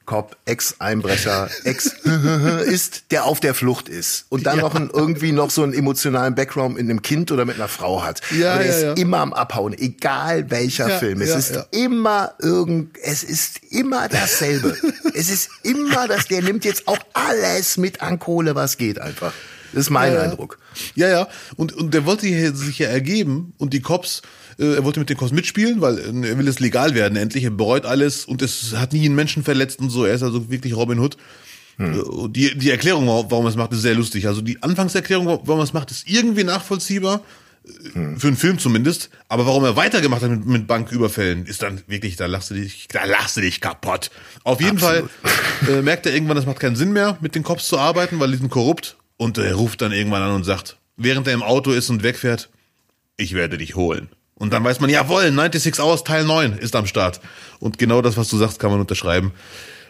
Ex-Cop, Ex-Einbrecher, Ex ist, der auf der Flucht ist und dann noch ein, irgendwie noch so einen emotionalen Background mit einem Kind oder mit einer Frau hat. Ja, und er ja, ist ja. immer am Abhauen, egal welcher Ja, Film. Es ja, ist ja. immer irgend, es ist immer dasselbe. es ist immer das, der nimmt jetzt auch alles mit an Kohle, was geht einfach. Das ist mein Ja, ja. Eindruck. Ja, ja. Und, und der wollte sich ja ergeben und die Cops, er wollte mit den Cops mitspielen, weil äh, er will es legal werden endlich. Er bereut alles und es hat nie einen Menschen verletzt und so. Er ist also wirklich Robin Hood. Äh, und Die, die Erklärung, warum er es macht, ist sehr lustig. Also die Anfangserklärung, warum er es macht, ist irgendwie nachvollziehbar. äh, Für einen Film zumindest. Aber warum er weitergemacht hat mit, mit Banküberfällen, ist dann wirklich, da lachst du dich, da lachst du dich kaputt. Auf jeden Absolut. Fall äh, merkt er irgendwann, das macht keinen Sinn mehr, mit den Cops zu arbeiten, weil die sind korrupt. Und er ruft dann irgendwann an und sagt, während er im Auto ist und wegfährt, ich werde dich holen. Und dann weiß man, jawohl, 96 Hours Teil 9 ist am Start. Und genau das, was du sagst, kann man unterschreiben.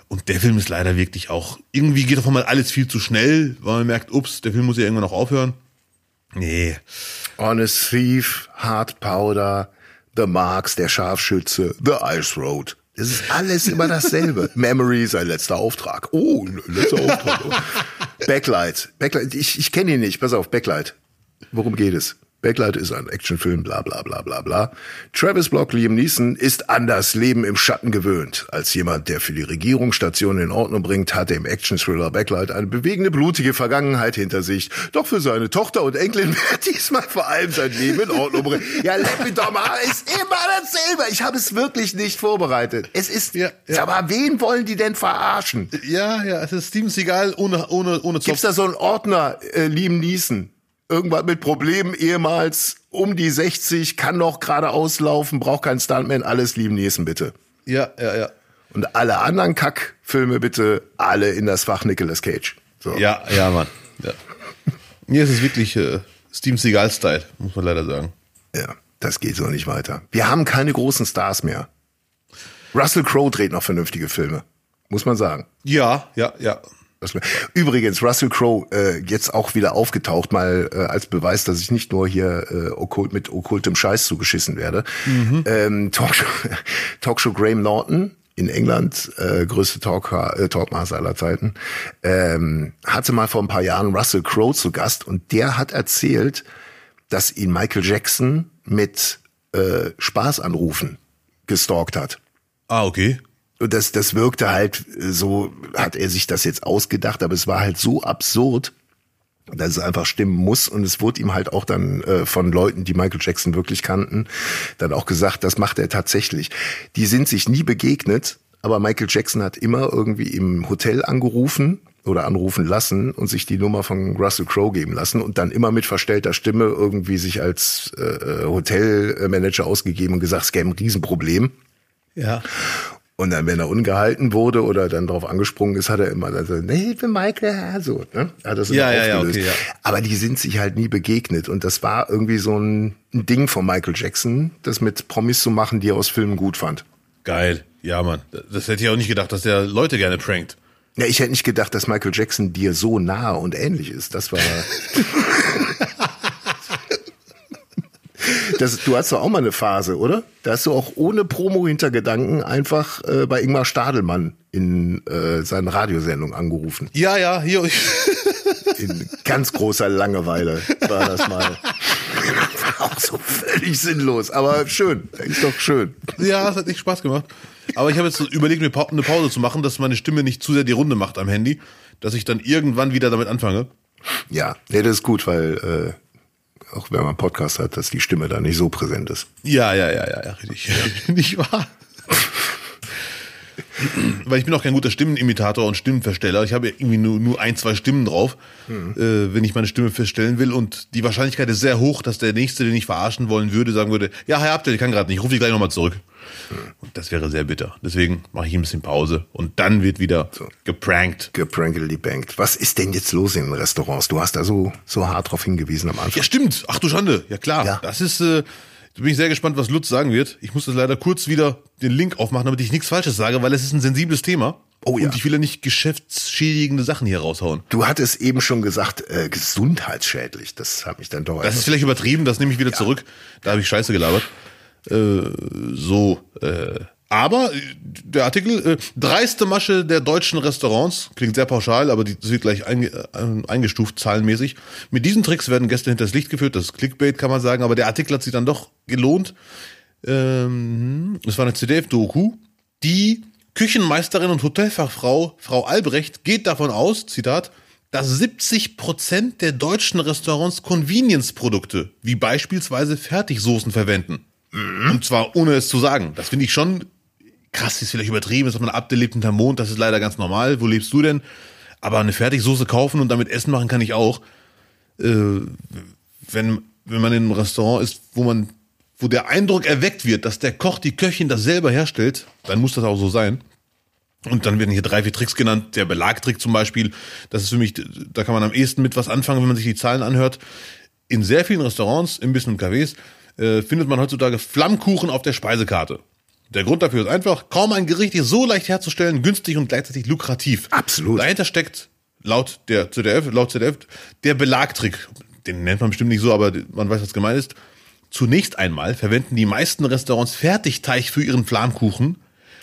Und der Film ist leider wirklich auch, irgendwie geht auf einmal alles viel zu schnell, weil man merkt, ups, der Film muss ja irgendwann noch aufhören. Nee. Honest Thief, Hard Powder, The Marks, der Scharfschütze, The Ice Road. Es ist alles immer dasselbe. Memory, sein letzter Auftrag. Oh, letzter Auftrag. Backlight. Backlight. Ich, ich kenne ihn nicht. Pass auf, Backlight. Worum geht es? Backlight ist ein Actionfilm, bla bla bla bla bla. Travis Block Liam Neeson ist an das Leben im Schatten gewöhnt. Als jemand, der für die Regierung Stationen in Ordnung bringt, hat er im Action-Thriller Backlight eine bewegende, blutige Vergangenheit hinter sich. Doch für seine Tochter und Enkelin wird diesmal vor allem sein Leben in Ordnung bringen. Ja, leck mich doch mal, ist immer dasselbe. Ich habe es wirklich nicht vorbereitet. Es ist, Ja, ja. aber wen wollen die denn verarschen? Ja, ja, es ist Steven Seagal ohne, ohne, ohne Gibt's Zopf. da so einen Ordner, äh, Liam Neeson? Irgendwas mit Problemen ehemals um die 60, kann noch geradeaus laufen, braucht keinen Stuntman, alles Liam Neeson bitte. Ja, ja, ja. Und alle anderen Kackfilme bitte alle in das Fach Nicolas Cage. So. Ja, ja, Mann. Ja. Hier ist es wirklich äh, Steven Seagal-Style, muss man leider sagen. ja, das geht so nicht weiter. Wir haben keine großen Stars mehr. Russell Crowe dreht noch vernünftige Filme, muss man sagen. Ja, ja, ja. Übrigens, Russell Crowe äh, jetzt auch wieder aufgetaucht, mal äh, als Beweis, dass ich nicht nur hier äh, okkult, mit okkultem Scheiß zugeschissen werde. Ähm, Talkshow, Talkshow Graham Norton in England, äh, größte Talk, äh, Talkmaster aller Zeiten, ähm, hatte mal vor ein paar Jahren Russell Crowe zu Gast und der hat erzählt, dass ihn Michael Jackson mit äh, Spaßanrufen gestalkt hat. Ah, okay. Und das, das wirkte halt äh, so, hat er sich das jetzt ausgedacht, aber es war halt so absurd, dass es einfach stimmen muss. Und es wurde ihm halt auch dann äh, von Leuten, die Michael Jackson wirklich kannten, dann auch gesagt, das macht er tatsächlich. Die sind sich nie begegnet, aber Michael Jackson hat immer irgendwie im Hotel angerufen oder anrufen lassen und sich die Nummer von Russell Crowe geben lassen und dann immer mit verstellter Stimme irgendwie sich als äh, Hotelmanager ausgegeben und gesagt, es gäbe ein Riesenproblem. Ja. Und dann, wenn er ungehalten wurde oder dann drauf angesprungen ist, hat er immer also, nee, ich bin Michael, ja, so, ne? Hat das Ja, ja, ja, aufgelöst. okay, ja. Aber die sind sich halt nie begegnet. Und das war irgendwie so ein, ein Ding von Michael Jackson, das mit Promis zu machen, die er aus Filmen gut fand. Geil. Ja, Mann. Das hätte ich auch nicht gedacht, dass der Leute gerne prankt. Ja, ich hätte nicht gedacht, dass Michael Jackson dir so nah und ähnlich ist. Das war. Das, du hast doch auch mal eine Phase, oder? Da hast du auch ohne Promo-Hintergedanken einfach äh, bei Ingmar Stadelmann in äh, seinen Radiosendungen angerufen. Ja, ja, hier. In ganz großer Langeweile war das mal. War auch so völlig sinnlos, aber schön. Ist doch schön. ja, es hat echt Spaß gemacht. Aber ich habe jetzt überlegt, mir eine Pause zu machen, dass meine Stimme nicht zu sehr die Runde macht am Handy, dass ich dann irgendwann wieder damit anfange. Ja, nee, das ist gut, weil äh, auch wenn man Podcast hat, dass die Stimme da nicht so präsent ist. Ja, ja, ja, ja, ja richtig. nicht wahr? Weil ich bin auch kein guter Stimmenimitator und Stimmenversteller. Ich habe irgendwie nur, nur ein, zwei Stimmen drauf, Hm. äh, wenn ich meine Stimme verstellen will. Und die Wahrscheinlichkeit ist sehr hoch, dass der Nächste, den ich verarschen wollen würde, sagen würde, ja, Herr Abdel, ich kann gerade nicht, ruf dich gleich nochmal zurück. Und das wäre sehr bitter. Deswegen mache ich ein bisschen Pause und dann wird wieder geprankt. Geprankely bankt. Was ist denn jetzt los in den Restaurants? Du hast da so, so hart drauf hingewiesen am Anfang. Ja, stimmt. Ach du Schande. Ja klar. Ja. Das ist, äh, da bin ich sehr gespannt, was Lutz sagen wird. Ich muss das leider kurz wieder den Link aufmachen, damit ich nichts Falsches sage, weil es ist ein sensibles Thema. Oh ja. Und ich will ja nicht geschäftsschädigende Sachen hier raushauen. Du hattest eben schon gesagt, äh, gesundheitsschädlich. Das hat mich dann doch Das ist vielleicht übertrieben, das nehme ich wieder zurück. Da habe ich Scheiße gelabert. Äh, so, äh, aber äh, der Artikel, äh, dreiste Masche der deutschen Restaurants, klingt sehr pauschal, aber die wird gleich einge, äh, eingestuft, zahlenmäßig. Mit diesen Tricks werden Gäste hinters Licht geführt, das ist Clickbait, kann man sagen, aber der Artikel hat sich dann doch gelohnt. Ähm, es war eine CDF-Doku, die Küchenmeisterin und Hotelfachfrau Frau Albrecht geht davon aus, Zitat, dass 70 Prozent der deutschen Restaurants Convenience-Produkte, wie beispielsweise Fertigsoßen verwenden. Und zwar ohne es zu sagen. Das finde ich schon krass, ist vielleicht übertrieben, ist man abgelebt hinterm Mond, das ist leider ganz normal. Wo lebst du denn? Aber eine Fertigsoße kaufen und damit Essen machen kann ich auch. Äh, wenn, wenn man in einem Restaurant ist, wo man, wo der Eindruck erweckt wird, dass der Koch, die Köchin das selber herstellt, dann muss das auch so sein. Und dann werden hier drei, vier Tricks genannt. Der Belagtrick zum Beispiel, das ist für mich, da kann man am ehesten mit was anfangen, wenn man sich die Zahlen anhört. In sehr vielen Restaurants, Imbissen und Cafés, äh, findet man heutzutage Flammkuchen auf der Speisekarte. Der Grund dafür ist einfach, kaum ein Gericht ist so leicht herzustellen, günstig und gleichzeitig lukrativ. Absolut. Dahinter steckt, laut der ZDF, laut ZDF, der Belagtrick. Den nennt man bestimmt nicht so, aber man weiß, was gemeint ist. Zunächst einmal verwenden die meisten Restaurants Fertigteig für ihren Flammkuchen.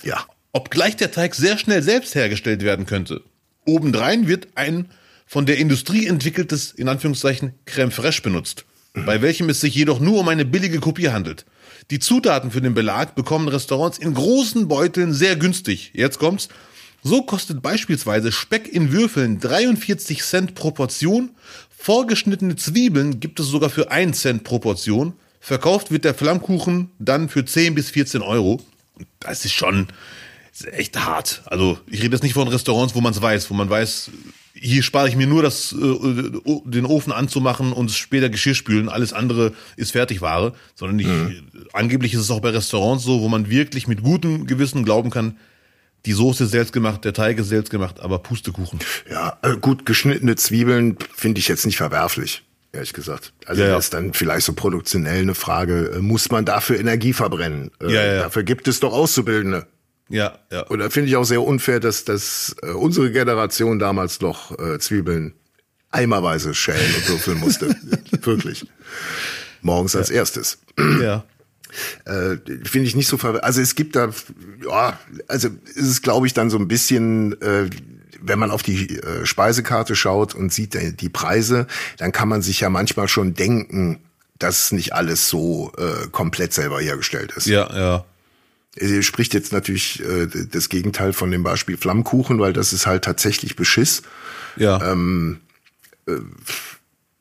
Ja. Obgleich der Teig sehr schnell selbst hergestellt werden könnte. Obendrein wird ein von der Industrie entwickeltes, in Anführungszeichen, Crème Fraiche benutzt, bei welchem es sich jedoch nur um eine billige Kopie handelt. Die Zutaten für den Belag bekommen Restaurants in großen Beuteln sehr günstig. Jetzt kommt's. So kostet beispielsweise Speck in Würfeln 43 Cent pro Portion. Vorgeschnittene Zwiebeln gibt es sogar für 1 Cent pro Portion. Verkauft wird der Flammkuchen dann für 10 bis 14 Euro. Das ist schon echt hart. Also ich rede jetzt nicht von Restaurants, wo man es weiß, wo man weiß, hier spare ich mir nur das, äh, den Ofen anzumachen und später Geschirr spülen. Alles andere ist Fertigware. Sondern ich, angeblich ist es auch bei Restaurants so, wo man wirklich mit gutem Gewissen glauben kann, die Soße ist selbst gemacht, der Teig ist selbst gemacht, aber Pustekuchen. Ja, äh, gut geschnittene Zwiebeln finde ich jetzt nicht verwerflich, ehrlich gesagt. Also Ja, ja. das ist dann vielleicht so produktionell eine Frage, äh, muss man dafür Energie verbrennen? Äh, Ja, ja. Dafür gibt es doch Auszubildende. Ja, ja. Und da finde ich auch sehr unfair, dass, dass äh, unsere Generation damals noch äh, Zwiebeln eimerweise schälen und würfeln musste. Wirklich. Morgens als erstes. ja. Äh, finde ich nicht so ver also es gibt da ja also ist es glaube ich dann so ein bisschen äh, wenn man auf die äh, Speisekarte schaut und sieht äh, die Preise dann kann man sich ja manchmal schon denken dass nicht alles so äh, komplett selber hergestellt ist Ja, ja. Er spricht jetzt natürlich äh, das Gegenteil von dem Beispiel Flammkuchen, weil das ist halt tatsächlich Beschiss. Ja.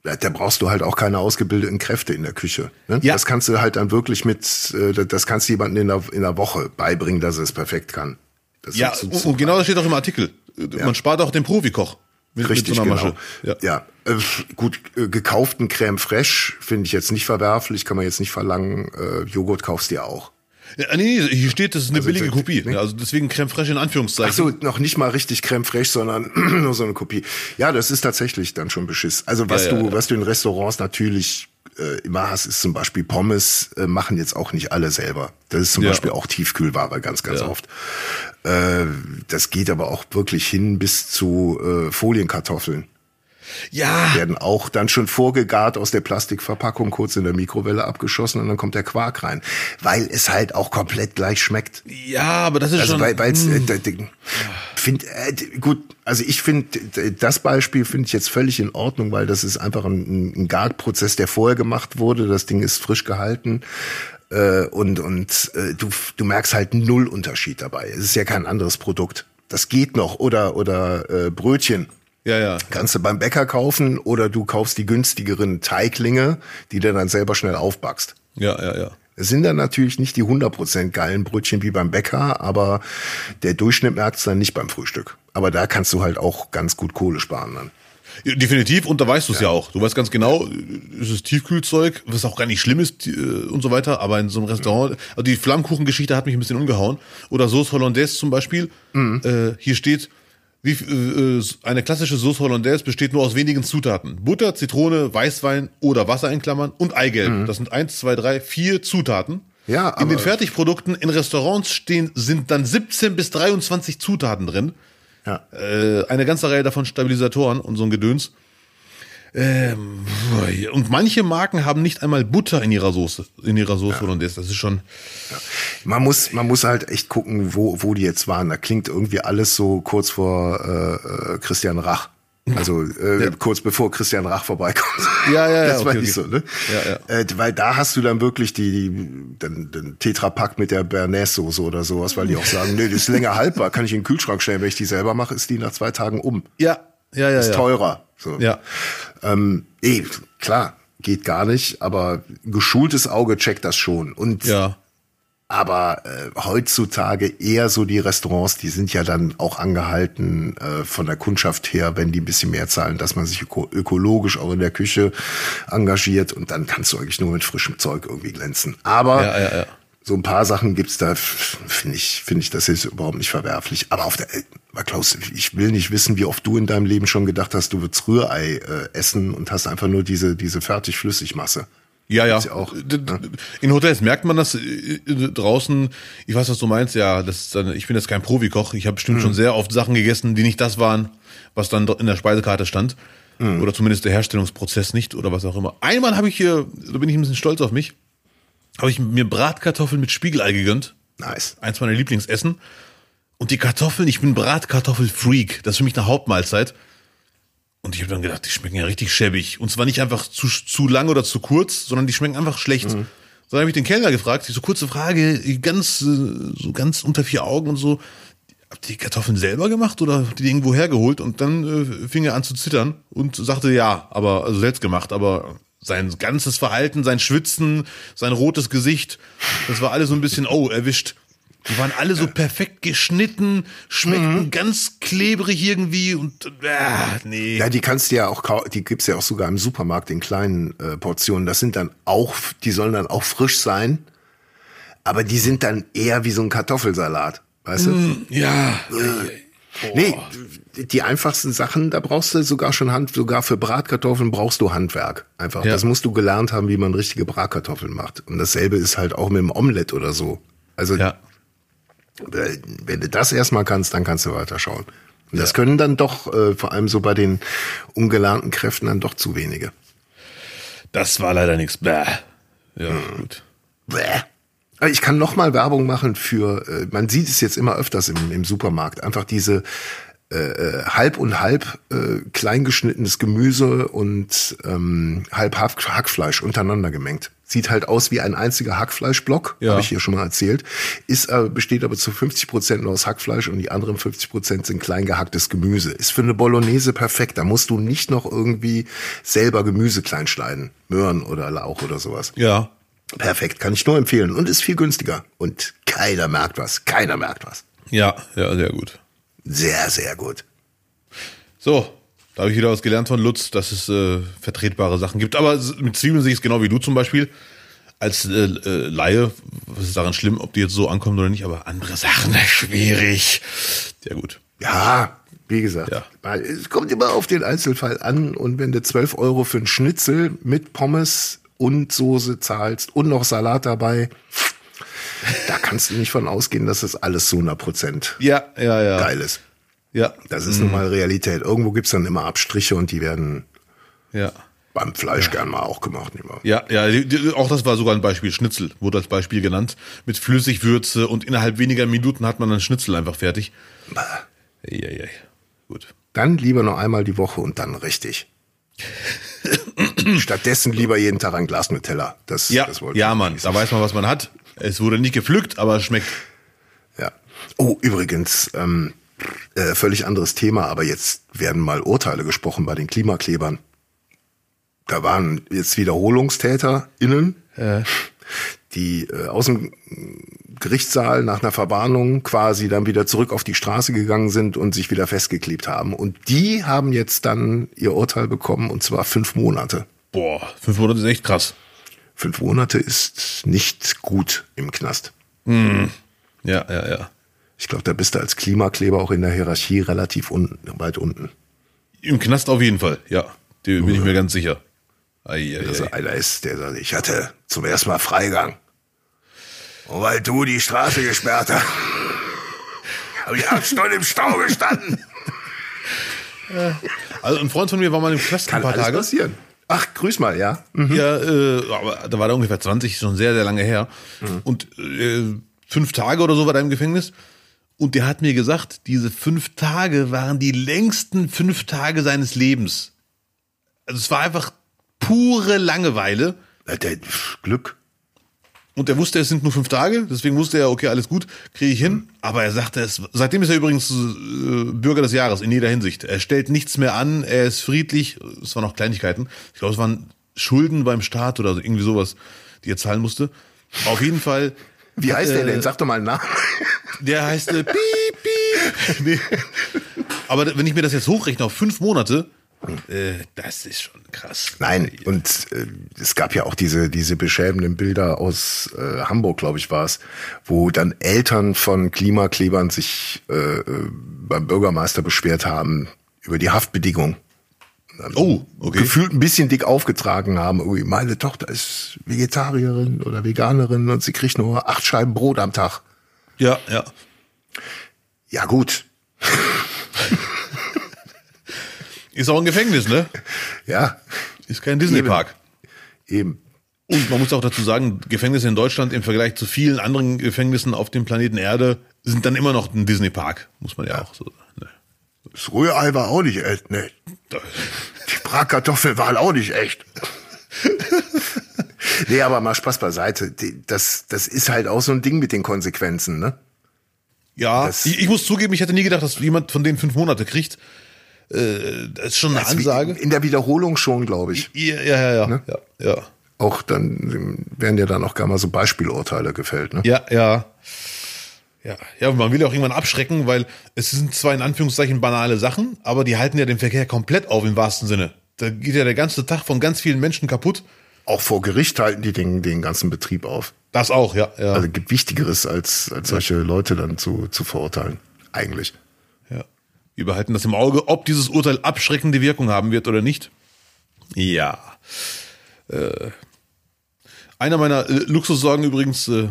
Da da brauchst du halt auch keine ausgebildeten Kräfte in der Küche. Ne? Ja. Das kannst du halt dann wirklich mit, äh, das kannst du jemandem in der, in der Woche beibringen, dass er es perfekt kann. Das ja, ist so- und, genau das steht auch im Artikel. Man spart auch den Profikoch. Mit, Richtig, mit so genau. Ja. Ja, äh, gut, äh, gekauften Crème Fraiche finde ich jetzt nicht verwerflich, kann man jetzt nicht verlangen. Äh, Joghurt kaufst du ja auch. Ja, nee, nee, hier steht, das ist eine Also, billige Kopie. nee. Also deswegen Creme Fraiche in Anführungszeichen. Ach so, noch nicht mal richtig Crème Fraiche, sondern nur so eine Kopie. Ja, das ist tatsächlich dann schon Beschiss. Also was Ja, ja, du, was du in Restaurants natürlich äh, immer hast, ist zum Beispiel Pommes, äh, machen jetzt auch nicht alle selber. Das ist zum. Beispiel auch Tiefkühlware ganz, ganz oft. Äh, das geht aber auch wirklich hin bis zu äh, Folienkartoffeln. Ja, Werden auch dann schon vorgegart aus der Plastikverpackung, kurz in der Mikrowelle abgeschossen und dann kommt der Quark rein. Weil es halt auch komplett gleich schmeckt. ja, aber das ist Also schon. weil weil's, äh, da- find, äh, gut, also ich finde das Beispiel finde ich jetzt völlig in Ordnung, weil das ist einfach ein, ein Garprozess, der vorher gemacht wurde. Das Ding ist frisch gehalten äh, und und äh, du du merkst halt null Unterschied dabei. Es ist ja kein anderes Produkt. Das geht noch oder oder äh, Brötchen. Ja, ja. Kannst du beim Bäcker kaufen oder du kaufst die günstigeren Teiglinge, die du dann selber schnell aufbackst. Ja, ja, ja. Es sind dann natürlich nicht die 100% geilen Brötchen wie beim Bäcker, aber der Durchschnitt merkt es dann nicht beim Frühstück. Aber da kannst du halt auch ganz gut Kohle sparen dann. Ja, Definitiv, und da weißt du es ja. auch. Du weißt ganz genau, es ist Tiefkühlzeug, was auch gar nicht schlimm ist äh, und so weiter, aber in so einem Restaurant, also die Flammkuchengeschichte hat mich ein bisschen umgehauen. Oder Sauce Hollandaise zum Beispiel. Äh, hier steht, wie, äh, äh, eine klassische Sauce Hollandaise besteht nur aus wenigen Zutaten. Butter, Zitrone, Weißwein oder Wasser in Klammern und Eigelb. Das sind eins, zwei, drei, vier Zutaten. Ja, In den aber- Fertigprodukten in Restaurants stehen, sind dann 17 bis 23 Zutaten drin. Ja. Äh, eine ganze Reihe davon Stabilisatoren und so ein Gedöns. Ähm, und manche Marken haben nicht einmal Butter in ihrer Soße, in ihrer Soße Hollandaise. Das ist schon, Man muss, man muss halt echt gucken, wo, wo die jetzt waren. Da klingt irgendwie alles so kurz vor äh, äh, Christian Rach. Also äh, kurz bevor Christian Rach vorbeikommt. Ja, ja, ja, Das okay, war okay. nicht so, ne? Ja, Äh, weil da hast du dann wirklich die, die den, den Tetrapack mit der Bernays-Soße oder sowas, weil die auch sagen, nee, das ist länger haltbar, kann ich in den Kühlschrank stellen. Wenn ich die selber mache, ist die nach zwei Tagen um. ja, ja, ja, Ist ja. teurer. So. Ja. Ähm, eh, klar, geht gar nicht, aber geschultes Auge checkt das schon. Und Ja. aber äh, heutzutage eher so die Restaurants, die sind ja dann auch angehalten äh, von der Kundschaft her, wenn die ein bisschen mehr zahlen, dass man sich öko ökologisch auch in der Küche engagiert und dann kannst du eigentlich nur mit frischem Zeug irgendwie glänzen. Aber Ja, ja, ja. So ein paar Sachen gibt's da, f- finde ich, finde ich, das ist überhaupt nicht verwerflich. Aber auf der, äh, mal Klaus, ich will nicht wissen, wie oft du in deinem Leben schon gedacht hast, du würdest Rührei äh, essen und hast einfach nur diese, diese fertig Flüssigmasse. Ja, ja. Ja auch, d- In Hotels merkt man das äh, äh, draußen. Ich weiß, was du meinst. Ja, das ist dann, ich bin jetzt kein Profikoch. Ich habe bestimmt schon sehr oft Sachen gegessen, die nicht das waren, was dann in der Speisekarte stand. Oder zumindest der Herstellungsprozess nicht oder was auch immer. Einmal habe ich hier, da bin ich ein bisschen stolz auf mich, habe ich mir Bratkartoffeln mit Spiegelei gegönnt. Nice. Eins meiner Lieblingsessen. Und die Kartoffeln, ich bin Bratkartoffelfreak. Das ist für mich eine Hauptmahlzeit. Und ich habe dann gedacht, die schmecken ja richtig schäbig. Und zwar nicht einfach zu, zu lang oder zu kurz, sondern die schmecken einfach schlecht. Mhm. Dann habe ich den Kellner gefragt, so kurze Frage, ganz, äh, so ganz unter vier Augen und so. Habt ihr die Kartoffeln selber gemacht oder habt ihr die irgendwo hergeholt? Und dann äh, fing er an zu zittern und sagte, ja, aber also selbst gemacht, aber sein ganzes Verhalten, sein Schwitzen, sein rotes Gesicht, das war alles so ein bisschen, oh, erwischt. Die waren alle so perfekt geschnitten, schmeckten Mhm. ganz klebrig irgendwie und äh, nee. Ja, die kannst du ja auch, die gibt's ja auch sogar im Supermarkt in kleinen äh, Portionen. Das sind dann auch, die sollen dann auch frisch sein, aber die sind dann eher wie so ein Kartoffelsalat, weißt du? Ja. Nee, die einfachsten Sachen, da brauchst du sogar schon Hand, sogar für Bratkartoffeln brauchst du Handwerk. Einfach. Ja. Das musst du gelernt haben, wie man richtige Bratkartoffeln macht. Und dasselbe ist halt auch mit dem Omelett oder so. Also, Ja. äh, wenn du das erstmal kannst, dann kannst du weiterschauen. Und das können dann doch, äh, vor allem so bei den ungelernten Kräften, dann doch zu wenige. Das war leider nichts. Bäh. Ja, Hm. gut. Bäh. Ich kann noch mal Werbung machen für, äh, man sieht es jetzt immer öfters im, im Supermarkt, einfach diese äh, äh, halb und halb äh, kleingeschnittenes Gemüse und ähm, halb Hack, Hackfleisch untereinander gemengt. Sieht halt aus wie ein einziger Hackfleischblock, Ja. habe ich hier schon mal erzählt. Ist äh, besteht aber zu 50 Prozent nur aus Hackfleisch und die anderen 50 Prozent sind klein gehacktes Gemüse. Ist für eine Bolognese perfekt. Da musst du nicht noch irgendwie selber Gemüse klein schneiden, Möhren oder Lauch oder sowas. Ja. Perfekt, kann ich nur empfehlen. Und ist viel günstiger. Und keiner merkt was. Keiner merkt was. Ja, ja, sehr gut. Sehr, sehr gut. So, da habe ich wieder was gelernt von Lutz, dass es äh, vertretbare Sachen gibt. Aber mit Zwiebeln sehe ich es genau wie du zum Beispiel. Als äh, äh, Laie, was ist daran schlimm, ob die jetzt so ankommen oder nicht, aber andere Sachen, schwierig. Sehr gut. Ja, wie gesagt, Ja. weil es kommt immer auf den Einzelfall an. Und wenn du 12 Euro für einen Schnitzel mit Pommes und Soße zahlst und noch Salat dabei, da kannst du nicht von ausgehen, dass das alles zu 100 Prozent Ja, ja, ja. geil ist. Ja, Das ist nun mal Realität. Irgendwo gibt's dann immer Abstriche und die werden ja. beim Fleisch gern mal auch gemacht. Nicht wahr? Ja, ja, auch das war sogar ein Beispiel. Schnitzel wurde als Beispiel genannt. Mit Flüssigwürze und innerhalb weniger Minuten hat man dann Schnitzel einfach fertig. Ja, ja, gut. Dann lieber noch einmal die Woche und dann richtig. Stattdessen lieber jeden Tag ein Glas Nutella. Das, Ja, das wollte ja, Mann, da weiß man, was man hat. Es wurde nicht gepflückt, aber es schmeckt. Ja. Oh, übrigens, ähm, Äh, völlig anderes Thema, aber jetzt werden mal Urteile gesprochen bei den Klimaklebern. Da waren jetzt WiederholungstäterInnen, die äh, aus dem Gerichtssaal nach einer Verwarnung quasi dann wieder zurück auf die Straße gegangen sind und sich wieder festgeklebt haben. Und die haben jetzt dann ihr Urteil bekommen und zwar fünf Monate. Boah, fünf Monate ist echt krass. Fünf Monate ist nicht gut im Knast. Ja, ja, ja. Ich glaube, da bist du als Klimakleber auch in der Hierarchie relativ unten, weit unten. Im Knast auf jeden Fall, ja. Da bin ich mir ganz sicher. Ei, ei, Also ei. einer ist, der sagt, ich hatte zum ersten Mal Freigang. Und weil du die Straße gesperrt hast, habe ich acht Stunden im Stau gestanden. Also ein Freund von mir war mal im Knast ein Kann paar alles Tage. passieren. Ach, grüß mal, ja. Ja, äh, aber da war der ungefähr 20, schon sehr, sehr lange her. Und äh, fünf Tage oder so war er im Gefängnis. Und der hat mir gesagt, diese fünf Tage waren die längsten fünf Tage seines Lebens. Also es war einfach pure Langeweile. Der, Glück. Und er wusste, es sind nur fünf Tage, deswegen wusste er, okay, alles gut, kriege ich hin. Aber er sagte, es, seitdem ist er übrigens äh, Bürger des Jahres in jeder Hinsicht. Er stellt nichts mehr an, er ist friedlich. Es waren auch Kleinigkeiten. Ich glaube, es waren Schulden beim Staat oder so, irgendwie sowas, die er zahlen musste. Auf jeden Fall. Wie heißt der äh, denn? Sag doch mal einen Namen. Der heißt äh, Piep, Piep. Nee. Aber wenn ich mir das jetzt hochrechne auf fünf Monate, äh, das ist schon krass. Nein, und äh, es gab ja auch diese, diese beschämenden Bilder aus äh, Hamburg, glaube ich, war es, wo dann Eltern von Klimaklebern sich äh, äh, beim Bürgermeister beschwert haben über die Haftbedingung. Oh, okay. Gefühlt ein bisschen dick aufgetragen haben. Meine Tochter ist Vegetarierin oder Veganerin und sie kriegt nur acht Scheiben Brot am Tag. Ja, ja. Ja gut, Ist auch ein Gefängnis, ne? ja, Ist kein Disney-Park. eben. Und man muss auch dazu sagen, Gefängnisse in Deutschland im Vergleich zu vielen anderen Gefängnissen auf dem Planeten Erde sind dann immer noch ein Disney-Park, muss man ja, auch so sagen. Ne? Das Rührei war auch nicht echt, ne? Die Bratkartoffel waren auch nicht echt. nee, aber mal Spaß beiseite. Das, das ist halt auch so ein Ding mit den Konsequenzen, ne? Ja, ich, ich muss zugeben, ich hätte nie gedacht, dass jemand von denen fünf Monate kriegt. Äh, das ist schon eine Ansage. In der Wiederholung schon, glaube ich. Ja, ja, ja, ja, Ne? ja, ja. Auch dann werden ja dann auch gar mal so Beispielurteile gefällt, ne? Ja, ja. Ja, ja, man will ja auch irgendwann abschrecken, weil es sind zwar in Anführungszeichen banale Sachen, aber die halten ja den Verkehr komplett auf im wahrsten Sinne. Da geht ja der ganze Tag von ganz vielen Menschen kaputt. Auch vor Gericht halten die den, den ganzen Betrieb auf. Das auch, ja, ja. Also gibt Wichtigeres, als, als solche Leute dann zu, zu verurteilen. Eigentlich. Wir behalten das im Auge, ob dieses Urteil abschreckende Wirkung haben wird oder nicht. Ja. Äh, einer meiner äh, Luxussorgen übrigens, äh,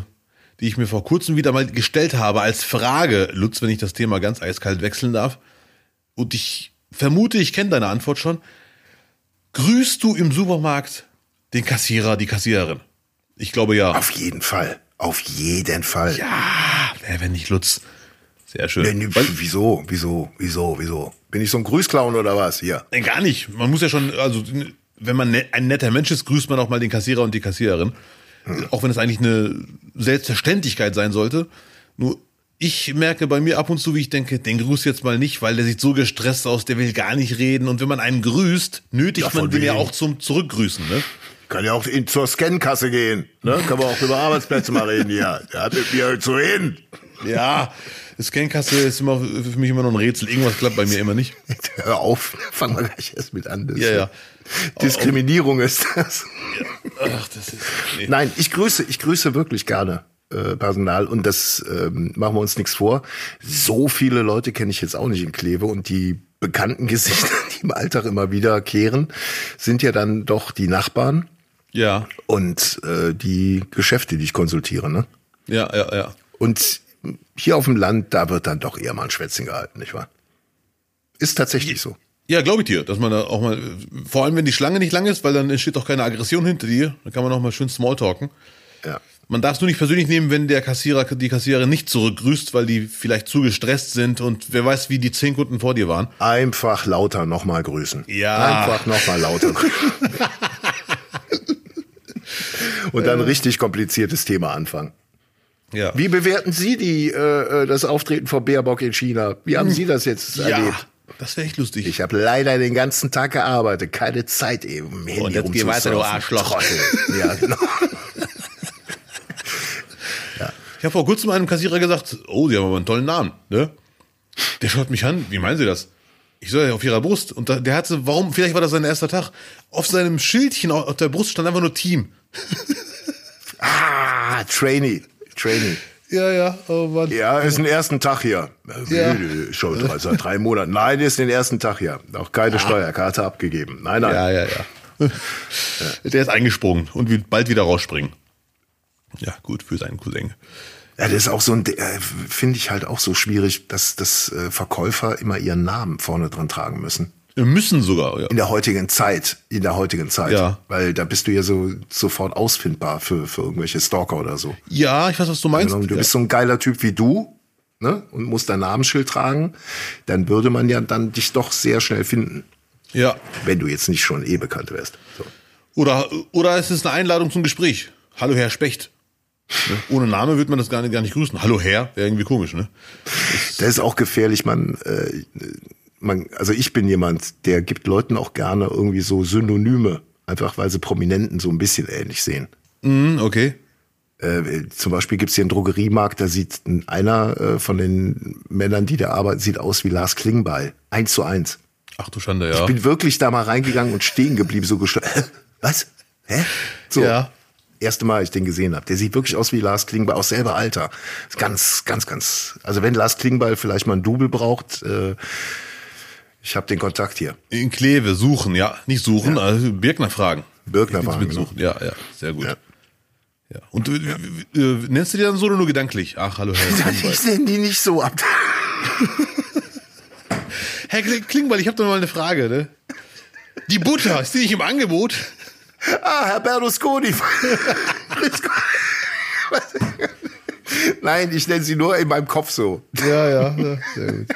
die ich mir vor kurzem wieder mal gestellt habe als Frage, Lutz, wenn ich das Thema ganz eiskalt wechseln darf. Und ich vermute, ich kenne deine Antwort schon. Grüßt du im Supermarkt den Kassierer, die Kassiererin? Ich glaube ja. Auf jeden Fall. Auf jeden Fall. Ja, wer wenn nicht Lutz. Sehr schön. Nee, nee, wieso, wieso, wieso, wieso? Bin ich so ein Grüßclown oder was? Hier. Nein, gar nicht. Man muss ja schon, also wenn man ne, ein netter Mensch ist, grüßt man auch mal den Kassierer und die Kassiererin. Auch wenn es eigentlich eine Selbstverständlichkeit sein sollte. Nur ich merke bei mir ab und zu, wie ich denke, den grüßt jetzt mal nicht, weil der sieht so gestresst aus, der will gar nicht reden. Und wenn man einen grüßt, nötigt Ja, man den ja auch zum Zurückgrüßen. Ne? Kann ja auch in, zur Scankasse gehen. Ne? Kann man auch über Arbeitsplätze mal reden hier. Der hat mit mir so hin. Ja, Scankasse ist immer für mich immer noch ein Rätsel. Irgendwas klappt bei mir immer nicht. Hör auf, fangen wir gleich erst mit an. Das Ja, ja. Diskriminierung ist das. Ach, das ist. Nee. Nein, ich grüße, ich grüße wirklich gerne äh, Personal und das ähm, machen wir uns nichts vor. So viele Leute kenne ich jetzt auch nicht in Kleve und die bekannten Gesichter, die im Alltag immer wieder kehren, sind ja dann doch die Nachbarn Ja, und äh, die Geschäfte, die ich konsultiere. Ne? ja, ja, ja. Und hier auf dem Land, da wird dann doch eher mal ein Schwätzchen gehalten, nicht wahr? Ist tatsächlich so. Ja, glaube ich dir, dass man da auch mal, vor allem wenn die Schlange nicht lang ist, weil dann entsteht doch keine Aggression hinter dir, dann kann man auch mal schön Smalltalken. Ja. Man darf es nur nicht persönlich nehmen, wenn der Kassierer, die Kassiererin nicht zurückgrüßt, weil die vielleicht zu gestresst sind und wer weiß, wie die zehn Kunden vor dir waren. Einfach lauter nochmal grüßen. Ja. Einfach nochmal lauter grüßen. Und dann richtig kompliziertes Thema anfangen. Ja. Wie bewerten Sie die, äh, äh, das Auftreten von Baerbock in China? Wie haben Sie das jetzt erlebt? das wäre echt lustig. Ich habe leider den ganzen Tag gearbeitet, keine Zeit eben. Handy Und jetzt geh weiter, du. Arschloch. Ja, genau. Ich habe vor kurzem einem Kassierer gesagt, oh, Sie haben aber einen tollen Namen, ne? Der schaut mich an, wie meinen Sie das? Ich soll ja auf Ihrer Brust. Und da, der hatte, warum, vielleicht war das sein erster Tag, auf seinem Schildchen auf auf der Brust stand einfach nur Team. Ah, Trainee. Trainee. Ja, ja, oh Mann. Ja, ist den ersten Tag hier. Ja. Äh, Schon drei, seit drei Monaten. Nein, ist den ersten Tag hier. Auch keine Steuerkarte abgegeben. Nein, nein. Ja, ja, ja. Der ist eingesprungen und wird bald wieder rausspringen. Ja, gut, für seinen Cousin. Ja, das ist auch so ein, äh, finde ich halt auch so schwierig, dass, dass äh, Verkäufer immer ihren Namen vorne dran tragen müssen. Wir müssen sogar, ja. In der heutigen Zeit, in der heutigen Zeit. Ja. Weil da bist du ja so sofort ausfindbar für, für irgendwelche Stalker oder so. Ja, ich weiß, was du meinst. Also, du bist so ein geiler Typ wie du, ne? Und musst dein Namensschild tragen, dann würde man ja dann dich doch sehr schnell finden. ja. Wenn du jetzt nicht schon eh bekannt wärst. So. Oder, oder es ist eine Einladung zum Gespräch. Hallo, Herr Specht. Ne? Ohne Name wird man das gar nicht, gar nicht grüßen. Hallo, Herr, wäre irgendwie komisch, ne? Das ist auch gefährlich, man, äh, man, also ich bin jemand, der gibt Leuten auch gerne irgendwie so Synonyme, einfach weil sie Prominenten so ein bisschen ähnlich sehen. Mhm, okay. Äh, zum Beispiel gibt's hier einen Drogeriemarkt, da sieht ein- einer äh, von den Männern, die da arbeiten, sieht aus wie Lars Klingbeil. Eins zu eins. Ach du Schande, ja. Ich bin wirklich da mal reingegangen und stehen geblieben, so gestört. Was? Hä? So. Ja. Erste Mal, ich den gesehen habe. Der sieht wirklich aus wie Lars Klingbeil, aus selber Alter. Ist Ganz, ganz, ganz. Also wenn Lars Klingbeil vielleicht mal ein Double braucht, äh, ich habe den Kontakt hier. In Kleve suchen, ja. Nicht suchen, also Birkner fragen. Birkner fragen, mitsuchen. Ja, ja, sehr gut. Ja. Ja. Und äh, äh, äh, nennst du dir dann so oder nur gedanklich? Ach, hallo, Herr. Ich nenne die nicht so ab. Herr Kling- Klingbeil, ich habe doch mal eine Frage, ne? Die Butter, ist die nicht im Angebot? Ah, Herr Berlusconi. Nein, ich nenne sie nur in meinem Kopf so. Ja, ja, ja sehr gut.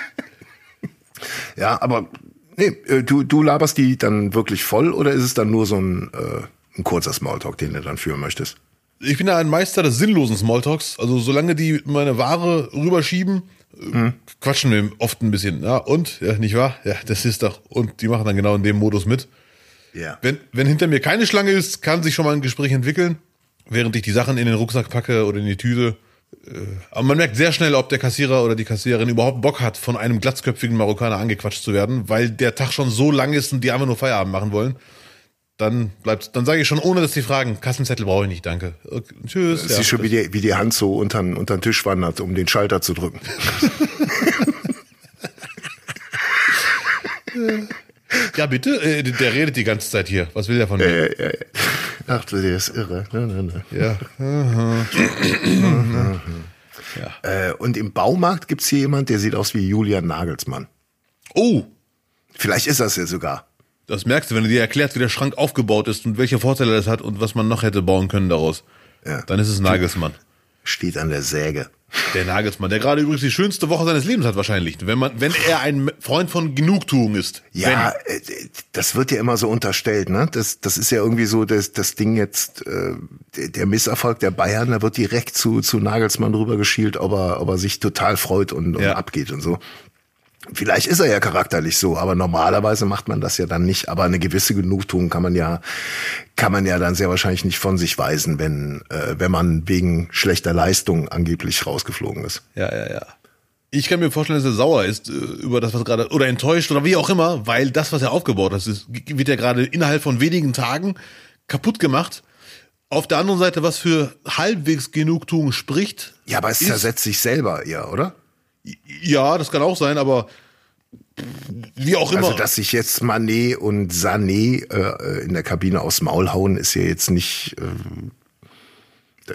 Ja, aber nee, äh, du, du laberst die dann wirklich voll oder ist es dann nur so ein, äh, ein kurzer Smalltalk, den du dann führen möchtest? Ich bin ja ein Meister des sinnlosen Smalltalks. Also solange die meine Ware rüberschieben, äh, quatschen wir oft ein bisschen. Ja, und? Ja, nicht wahr? Ja, das ist doch. Und die machen dann genau in dem Modus mit. Ja. Wenn, wenn hinter mir keine Schlange ist, kann sich schon mal ein Gespräch entwickeln, während ich die Sachen in den Rucksack packe oder in die Tüte. Äh, Aber man merkt sehr schnell, ob der Kassierer oder die Kassiererin überhaupt Bock hat, von einem glatzköpfigen Marokkaner angequatscht zu werden, weil der Tag schon so lang ist und die einfach nur Feierabend machen wollen. Dann bleibt, dann sage ich schon, ohne dass sie fragen, Kassenzettel brauche ich nicht, danke. Okay, tschüss. Ja, Siehst schon, wie die, wie die Hand so unter, unter den Tisch wandert, um den Schalter zu drücken. ja, bitte? Äh, der redet die ganze Zeit hier. Was will der von mir? Äh, äh, ach, du, der ist irre. Ne, ne, ne. Ja. Äh, und im Baumarkt gibt's hier jemand, der sieht aus wie Julian Nagelsmann. Oh, Vielleicht ist das ja sogar. das merkst du, wenn du dir erklärst, wie der Schrank aufgebaut ist und welche Vorteile das hat und was man noch hätte bauen können daraus. Ja. Dann ist es Nagelsmann. Steht an der Säge. Der Nagelsmann, der gerade übrigens die schönste Woche seines Lebens hat wahrscheinlich, wenn man, wenn er ein Freund von Genugtuung ist. Ja, äh, das wird ja immer so unterstellt, ne? Das, das ist ja irgendwie so das, das Ding jetzt, äh, der, Misserfolg der Bayern, da wird direkt zu, zu Nagelsmann rübergeschielt, ob er, ob er sich total freut und, und Ja. abgeht und so. Vielleicht ist er ja charakterlich so, aber normalerweise macht man das ja dann nicht. Aber eine gewisse Genugtuung kann man ja, kann man ja dann sehr wahrscheinlich nicht von sich weisen, wenn, äh, wenn man wegen schlechter Leistung angeblich rausgeflogen ist. Ja, ja, ja. Ich kann mir vorstellen, dass er sauer ist äh, über das, was gerade, oder enttäuscht oder wie auch immer, weil das, was er aufgebaut hat, ist, wird ja gerade innerhalb von wenigen Tagen kaputt gemacht. Auf der anderen Seite, was für halbwegs Genugtuung spricht. Ja, aber es ist- zersetzt sich selber eher, oder? Ja, das kann auch sein, aber wie auch immer. Also, dass sich jetzt Manet und Sané äh, in der Kabine aufs Maul hauen, ist ja jetzt nicht. Äh,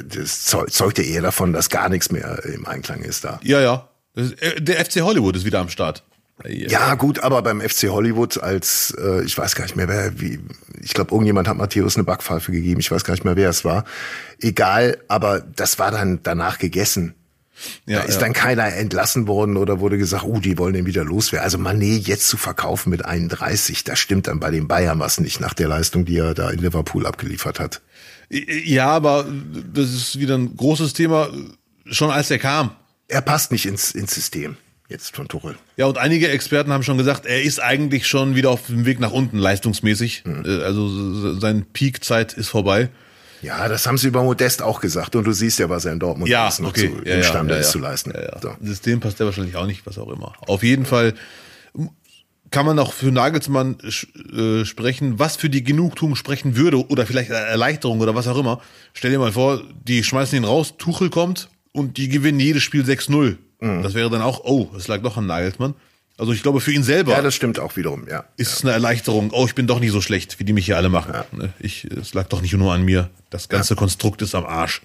das zeu- zeugt ja eher davon, dass gar nichts mehr im Einklang ist da. ja, ja. Äh, der FC Hollywood ist wieder am Start. Ja, gut, aber beim FC Hollywood als, äh, ich weiß gar nicht mehr, wer, wie, ich glaube, irgendjemand hat Matthäus eine Backpfeife gegeben, ich weiß gar nicht mehr, wer es war. Egal, aber das war dann danach gegessen. Ja, da ist ja. dann keiner entlassen worden oder wurde gesagt, uh, die wollen den wieder loswerden. Also Manet jetzt zu verkaufen mit 31, da stimmt dann bei den Bayern was nicht nach der Leistung, die er da in Liverpool abgeliefert hat. Ja, aber das ist wieder ein großes Thema. schon als er kam. Er passt nicht ins, ins System jetzt von Tuchel. Ja, und einige Experten haben schon gesagt, er ist eigentlich schon wieder auf dem Weg nach unten, leistungsmäßig. Mhm. Also seine Peakzeit ist vorbei. Ja, das haben sie über Modest auch gesagt. Und du siehst ja, was er in Dortmund ja, ist, noch okay. zu, ja, imstande ja, ist zu leisten. So. System passt ja wahrscheinlich auch nicht, was auch immer. Auf jeden Fall kann man auch für Nagelsmann äh, sprechen, was für die Genugtuung sprechen würde oder vielleicht Erleichterung oder was auch immer. Stell dir mal vor, die schmeißen ihn raus, Tuchel kommt und die gewinnen jedes Spiel 6-0. Mhm. Das wäre dann auch, oh, es lag doch an Nagelsmann. Also ich glaube, für ihn selber. Ja, das stimmt auch wiederum, ja. Ist es eine Erleichterung. Oh, ich bin doch nicht so schlecht, wie die mich hier alle machen. Ja. Ne? Ich, es lag doch nicht nur an mir. Das ganze ja. Konstrukt ist am Arsch.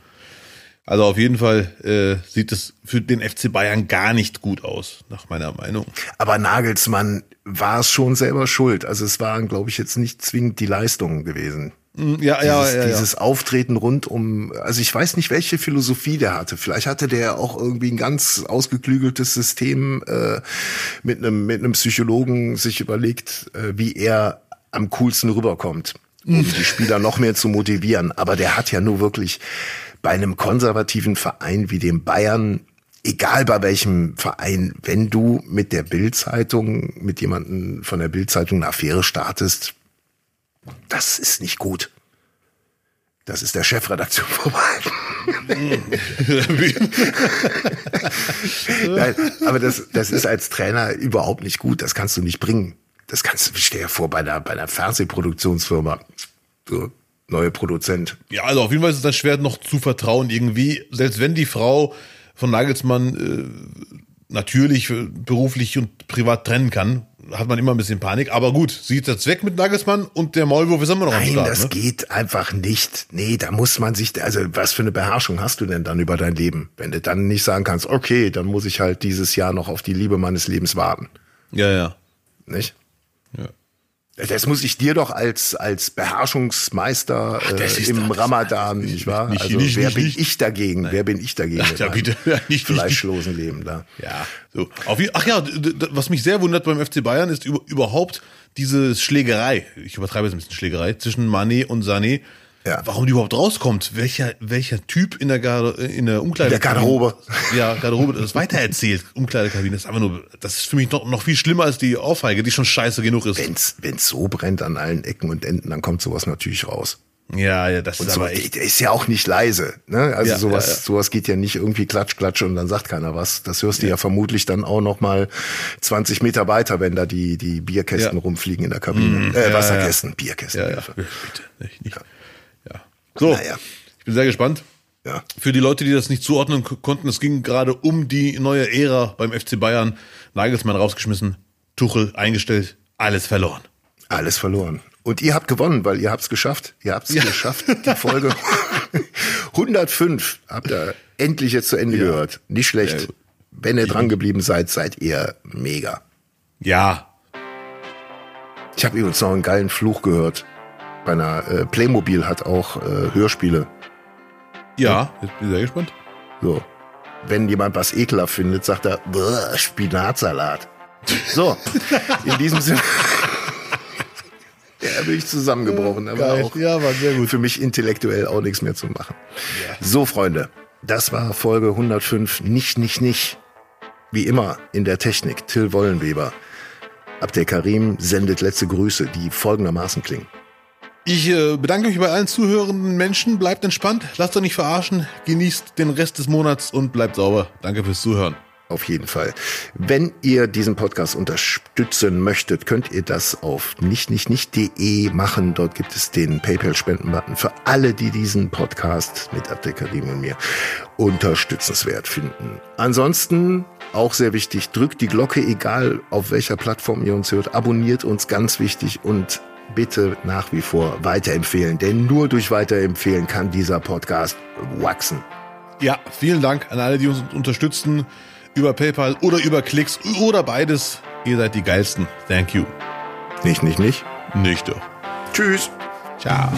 Also auf jeden Fall äh, sieht es für den FC Bayern gar nicht gut aus, nach meiner Meinung. Aber Nagelsmann war es schon selber schuld. Also es waren, glaube ich, jetzt nicht zwingend die Leistungen gewesen. Mm, ja, dieses, ja, ja, dieses Auftreten rund um, also ich weiß nicht, welche Philosophie der hatte. Vielleicht hatte der auch irgendwie ein ganz ausgeklügeltes System äh, mit einem mit einem Psychologen sich überlegt, äh, wie er am coolsten rüberkommt, um die Spieler noch mehr zu motivieren. Aber der hat ja nur wirklich bei einem konservativen Verein wie dem Bayern, egal bei welchem Verein, wenn du mit der Bildzeitung, mit jemandem von der Bildzeitung eine Affäre startest, das ist nicht gut. Das ist der Chefredaktion vorbei. Nein, aber das, das ist als Trainer überhaupt nicht gut. Das kannst du nicht bringen. Das kannst du, stell dir vor, bei einer, bei einer Fernsehproduktionsfirma. So, neue Produzent. Ja, also auf jeden Fall ist es dann schwer noch zu vertrauen irgendwie, selbst wenn die Frau von Nagelsmann äh, natürlich beruflich und privat trennen kann, hat man immer ein bisschen Panik. Aber gut, sieht das weg mit Nagelsmann und der Maulwurf ist immer noch Nein, am Start. das ne? geht einfach nicht. Nee, da muss man sich, also was für eine Beherrschung hast du denn dann über dein Leben? Wenn du dann nicht sagen kannst, okay, dann muss ich halt dieses Jahr noch auf die Liebe meines Lebens warten. Ja, ja. Nicht? Das muss ich dir doch als, als Beherrschungsmeister Ach, das äh, ist im Ramadan, nicht- nicht wahr? nicht- also nicht- wer nicht- bin nicht. ich dagegen? Wer bin ich dagegen? Ach, meinem bitte. Nicht- nicht- fleischlosen Leben da. Ja, so. Auf, ach ja, was mich sehr wundert beim FC Bayern ist über, überhaupt diese Schlägerei. Ich übertreibe jetzt ein bisschen Schlägerei zwischen Mané und Sané. Ja. Warum die überhaupt rauskommt? Welcher, welcher Typ in der, Gar in der Umkleide In der Garderobe. Ja, Garderobe, das weitererzählt. Umkleidekabine ist einfach nur, das ist für mich noch, noch viel schlimmer als die Ohrfeige, die schon scheiße genug ist. Wenn's, wenn's so brennt an allen Ecken und Enden, dann kommt sowas natürlich raus. Ja, ja, das Und ist so, aber echt. ist ja auch nicht leise. Ne? Also Ja, sowas, ja, ja. sowas geht ja nicht irgendwie klatsch, klatsch und dann sagt keiner was. Das hörst du ja, vermutlich dann auch noch mal 20 Meter weiter, wenn da die, die Bierkästen rumfliegen in der Kabine. äh, ja, Wasserkästen, Bierkästen. Ja, ja, bitte, nicht, nicht. Ja. So, Naja. ich bin sehr gespannt. Ja. Für die Leute, die das nicht zuordnen konnten, es ging gerade um die neue Ära beim FC Bayern. Nagelsmann rausgeschmissen, Tuchel eingestellt, alles verloren. Alles verloren. Und ihr habt gewonnen, weil ihr habt's geschafft. Ihr habt's geschafft, die Folge 105 habt ihr endlich jetzt zu Ende gehört. Nicht schlecht. gut. Wenn ihr dran geblieben seid, seid ihr mega. Ja, Ich habe übrigens noch einen geilen Fluch gehört. Bei einer äh, Playmobil hat auch äh, Hörspiele. ja, jetzt bin ich sehr gespannt. So. Wenn jemand was ekelhaft findet, sagt er, "Bäh, Spinatsalat. So, in diesem Sinne. Ja, bin ich zusammengebrochen. Aber Geil. auch Ja, war sehr gut. für mich intellektuell auch nichts mehr zu machen. So, Freunde, das war Folge 105. Nicht, nicht, nicht. Wie immer in der Technik, Till Wollenweber. Abdel Karim sendet letzte Grüße, die folgendermaßen klingen. Ich äh, bedanke mich bei allen zuhörenden Menschen. Bleibt entspannt, lasst euch nicht verarschen, genießt den Rest des Monats und bleibt sauber. Danke fürs Zuhören. Auf jeden Fall. Wenn ihr diesen Podcast unterstützen möchtet, könnt ihr das auf nicht-nicht-nicht.de machen. Dort gibt es den PayPal-Spenden-Button für alle, die diesen Podcast mit Abdel Karim und mir unterstützenswert finden. Ansonsten, auch sehr wichtig, drückt die Glocke, egal auf welcher Plattform ihr uns hört. Abonniert uns, ganz wichtig und bitte nach wie vor weiterempfehlen, denn nur durch Weiterempfehlen kann dieser Podcast wachsen. Ja, vielen Dank an alle, die uns unterstützen über PayPal oder über Klicks oder beides. Ihr seid die geilsten. Thank you. Nicht, nicht, nicht. Nicht doch. Tschüss. Ciao.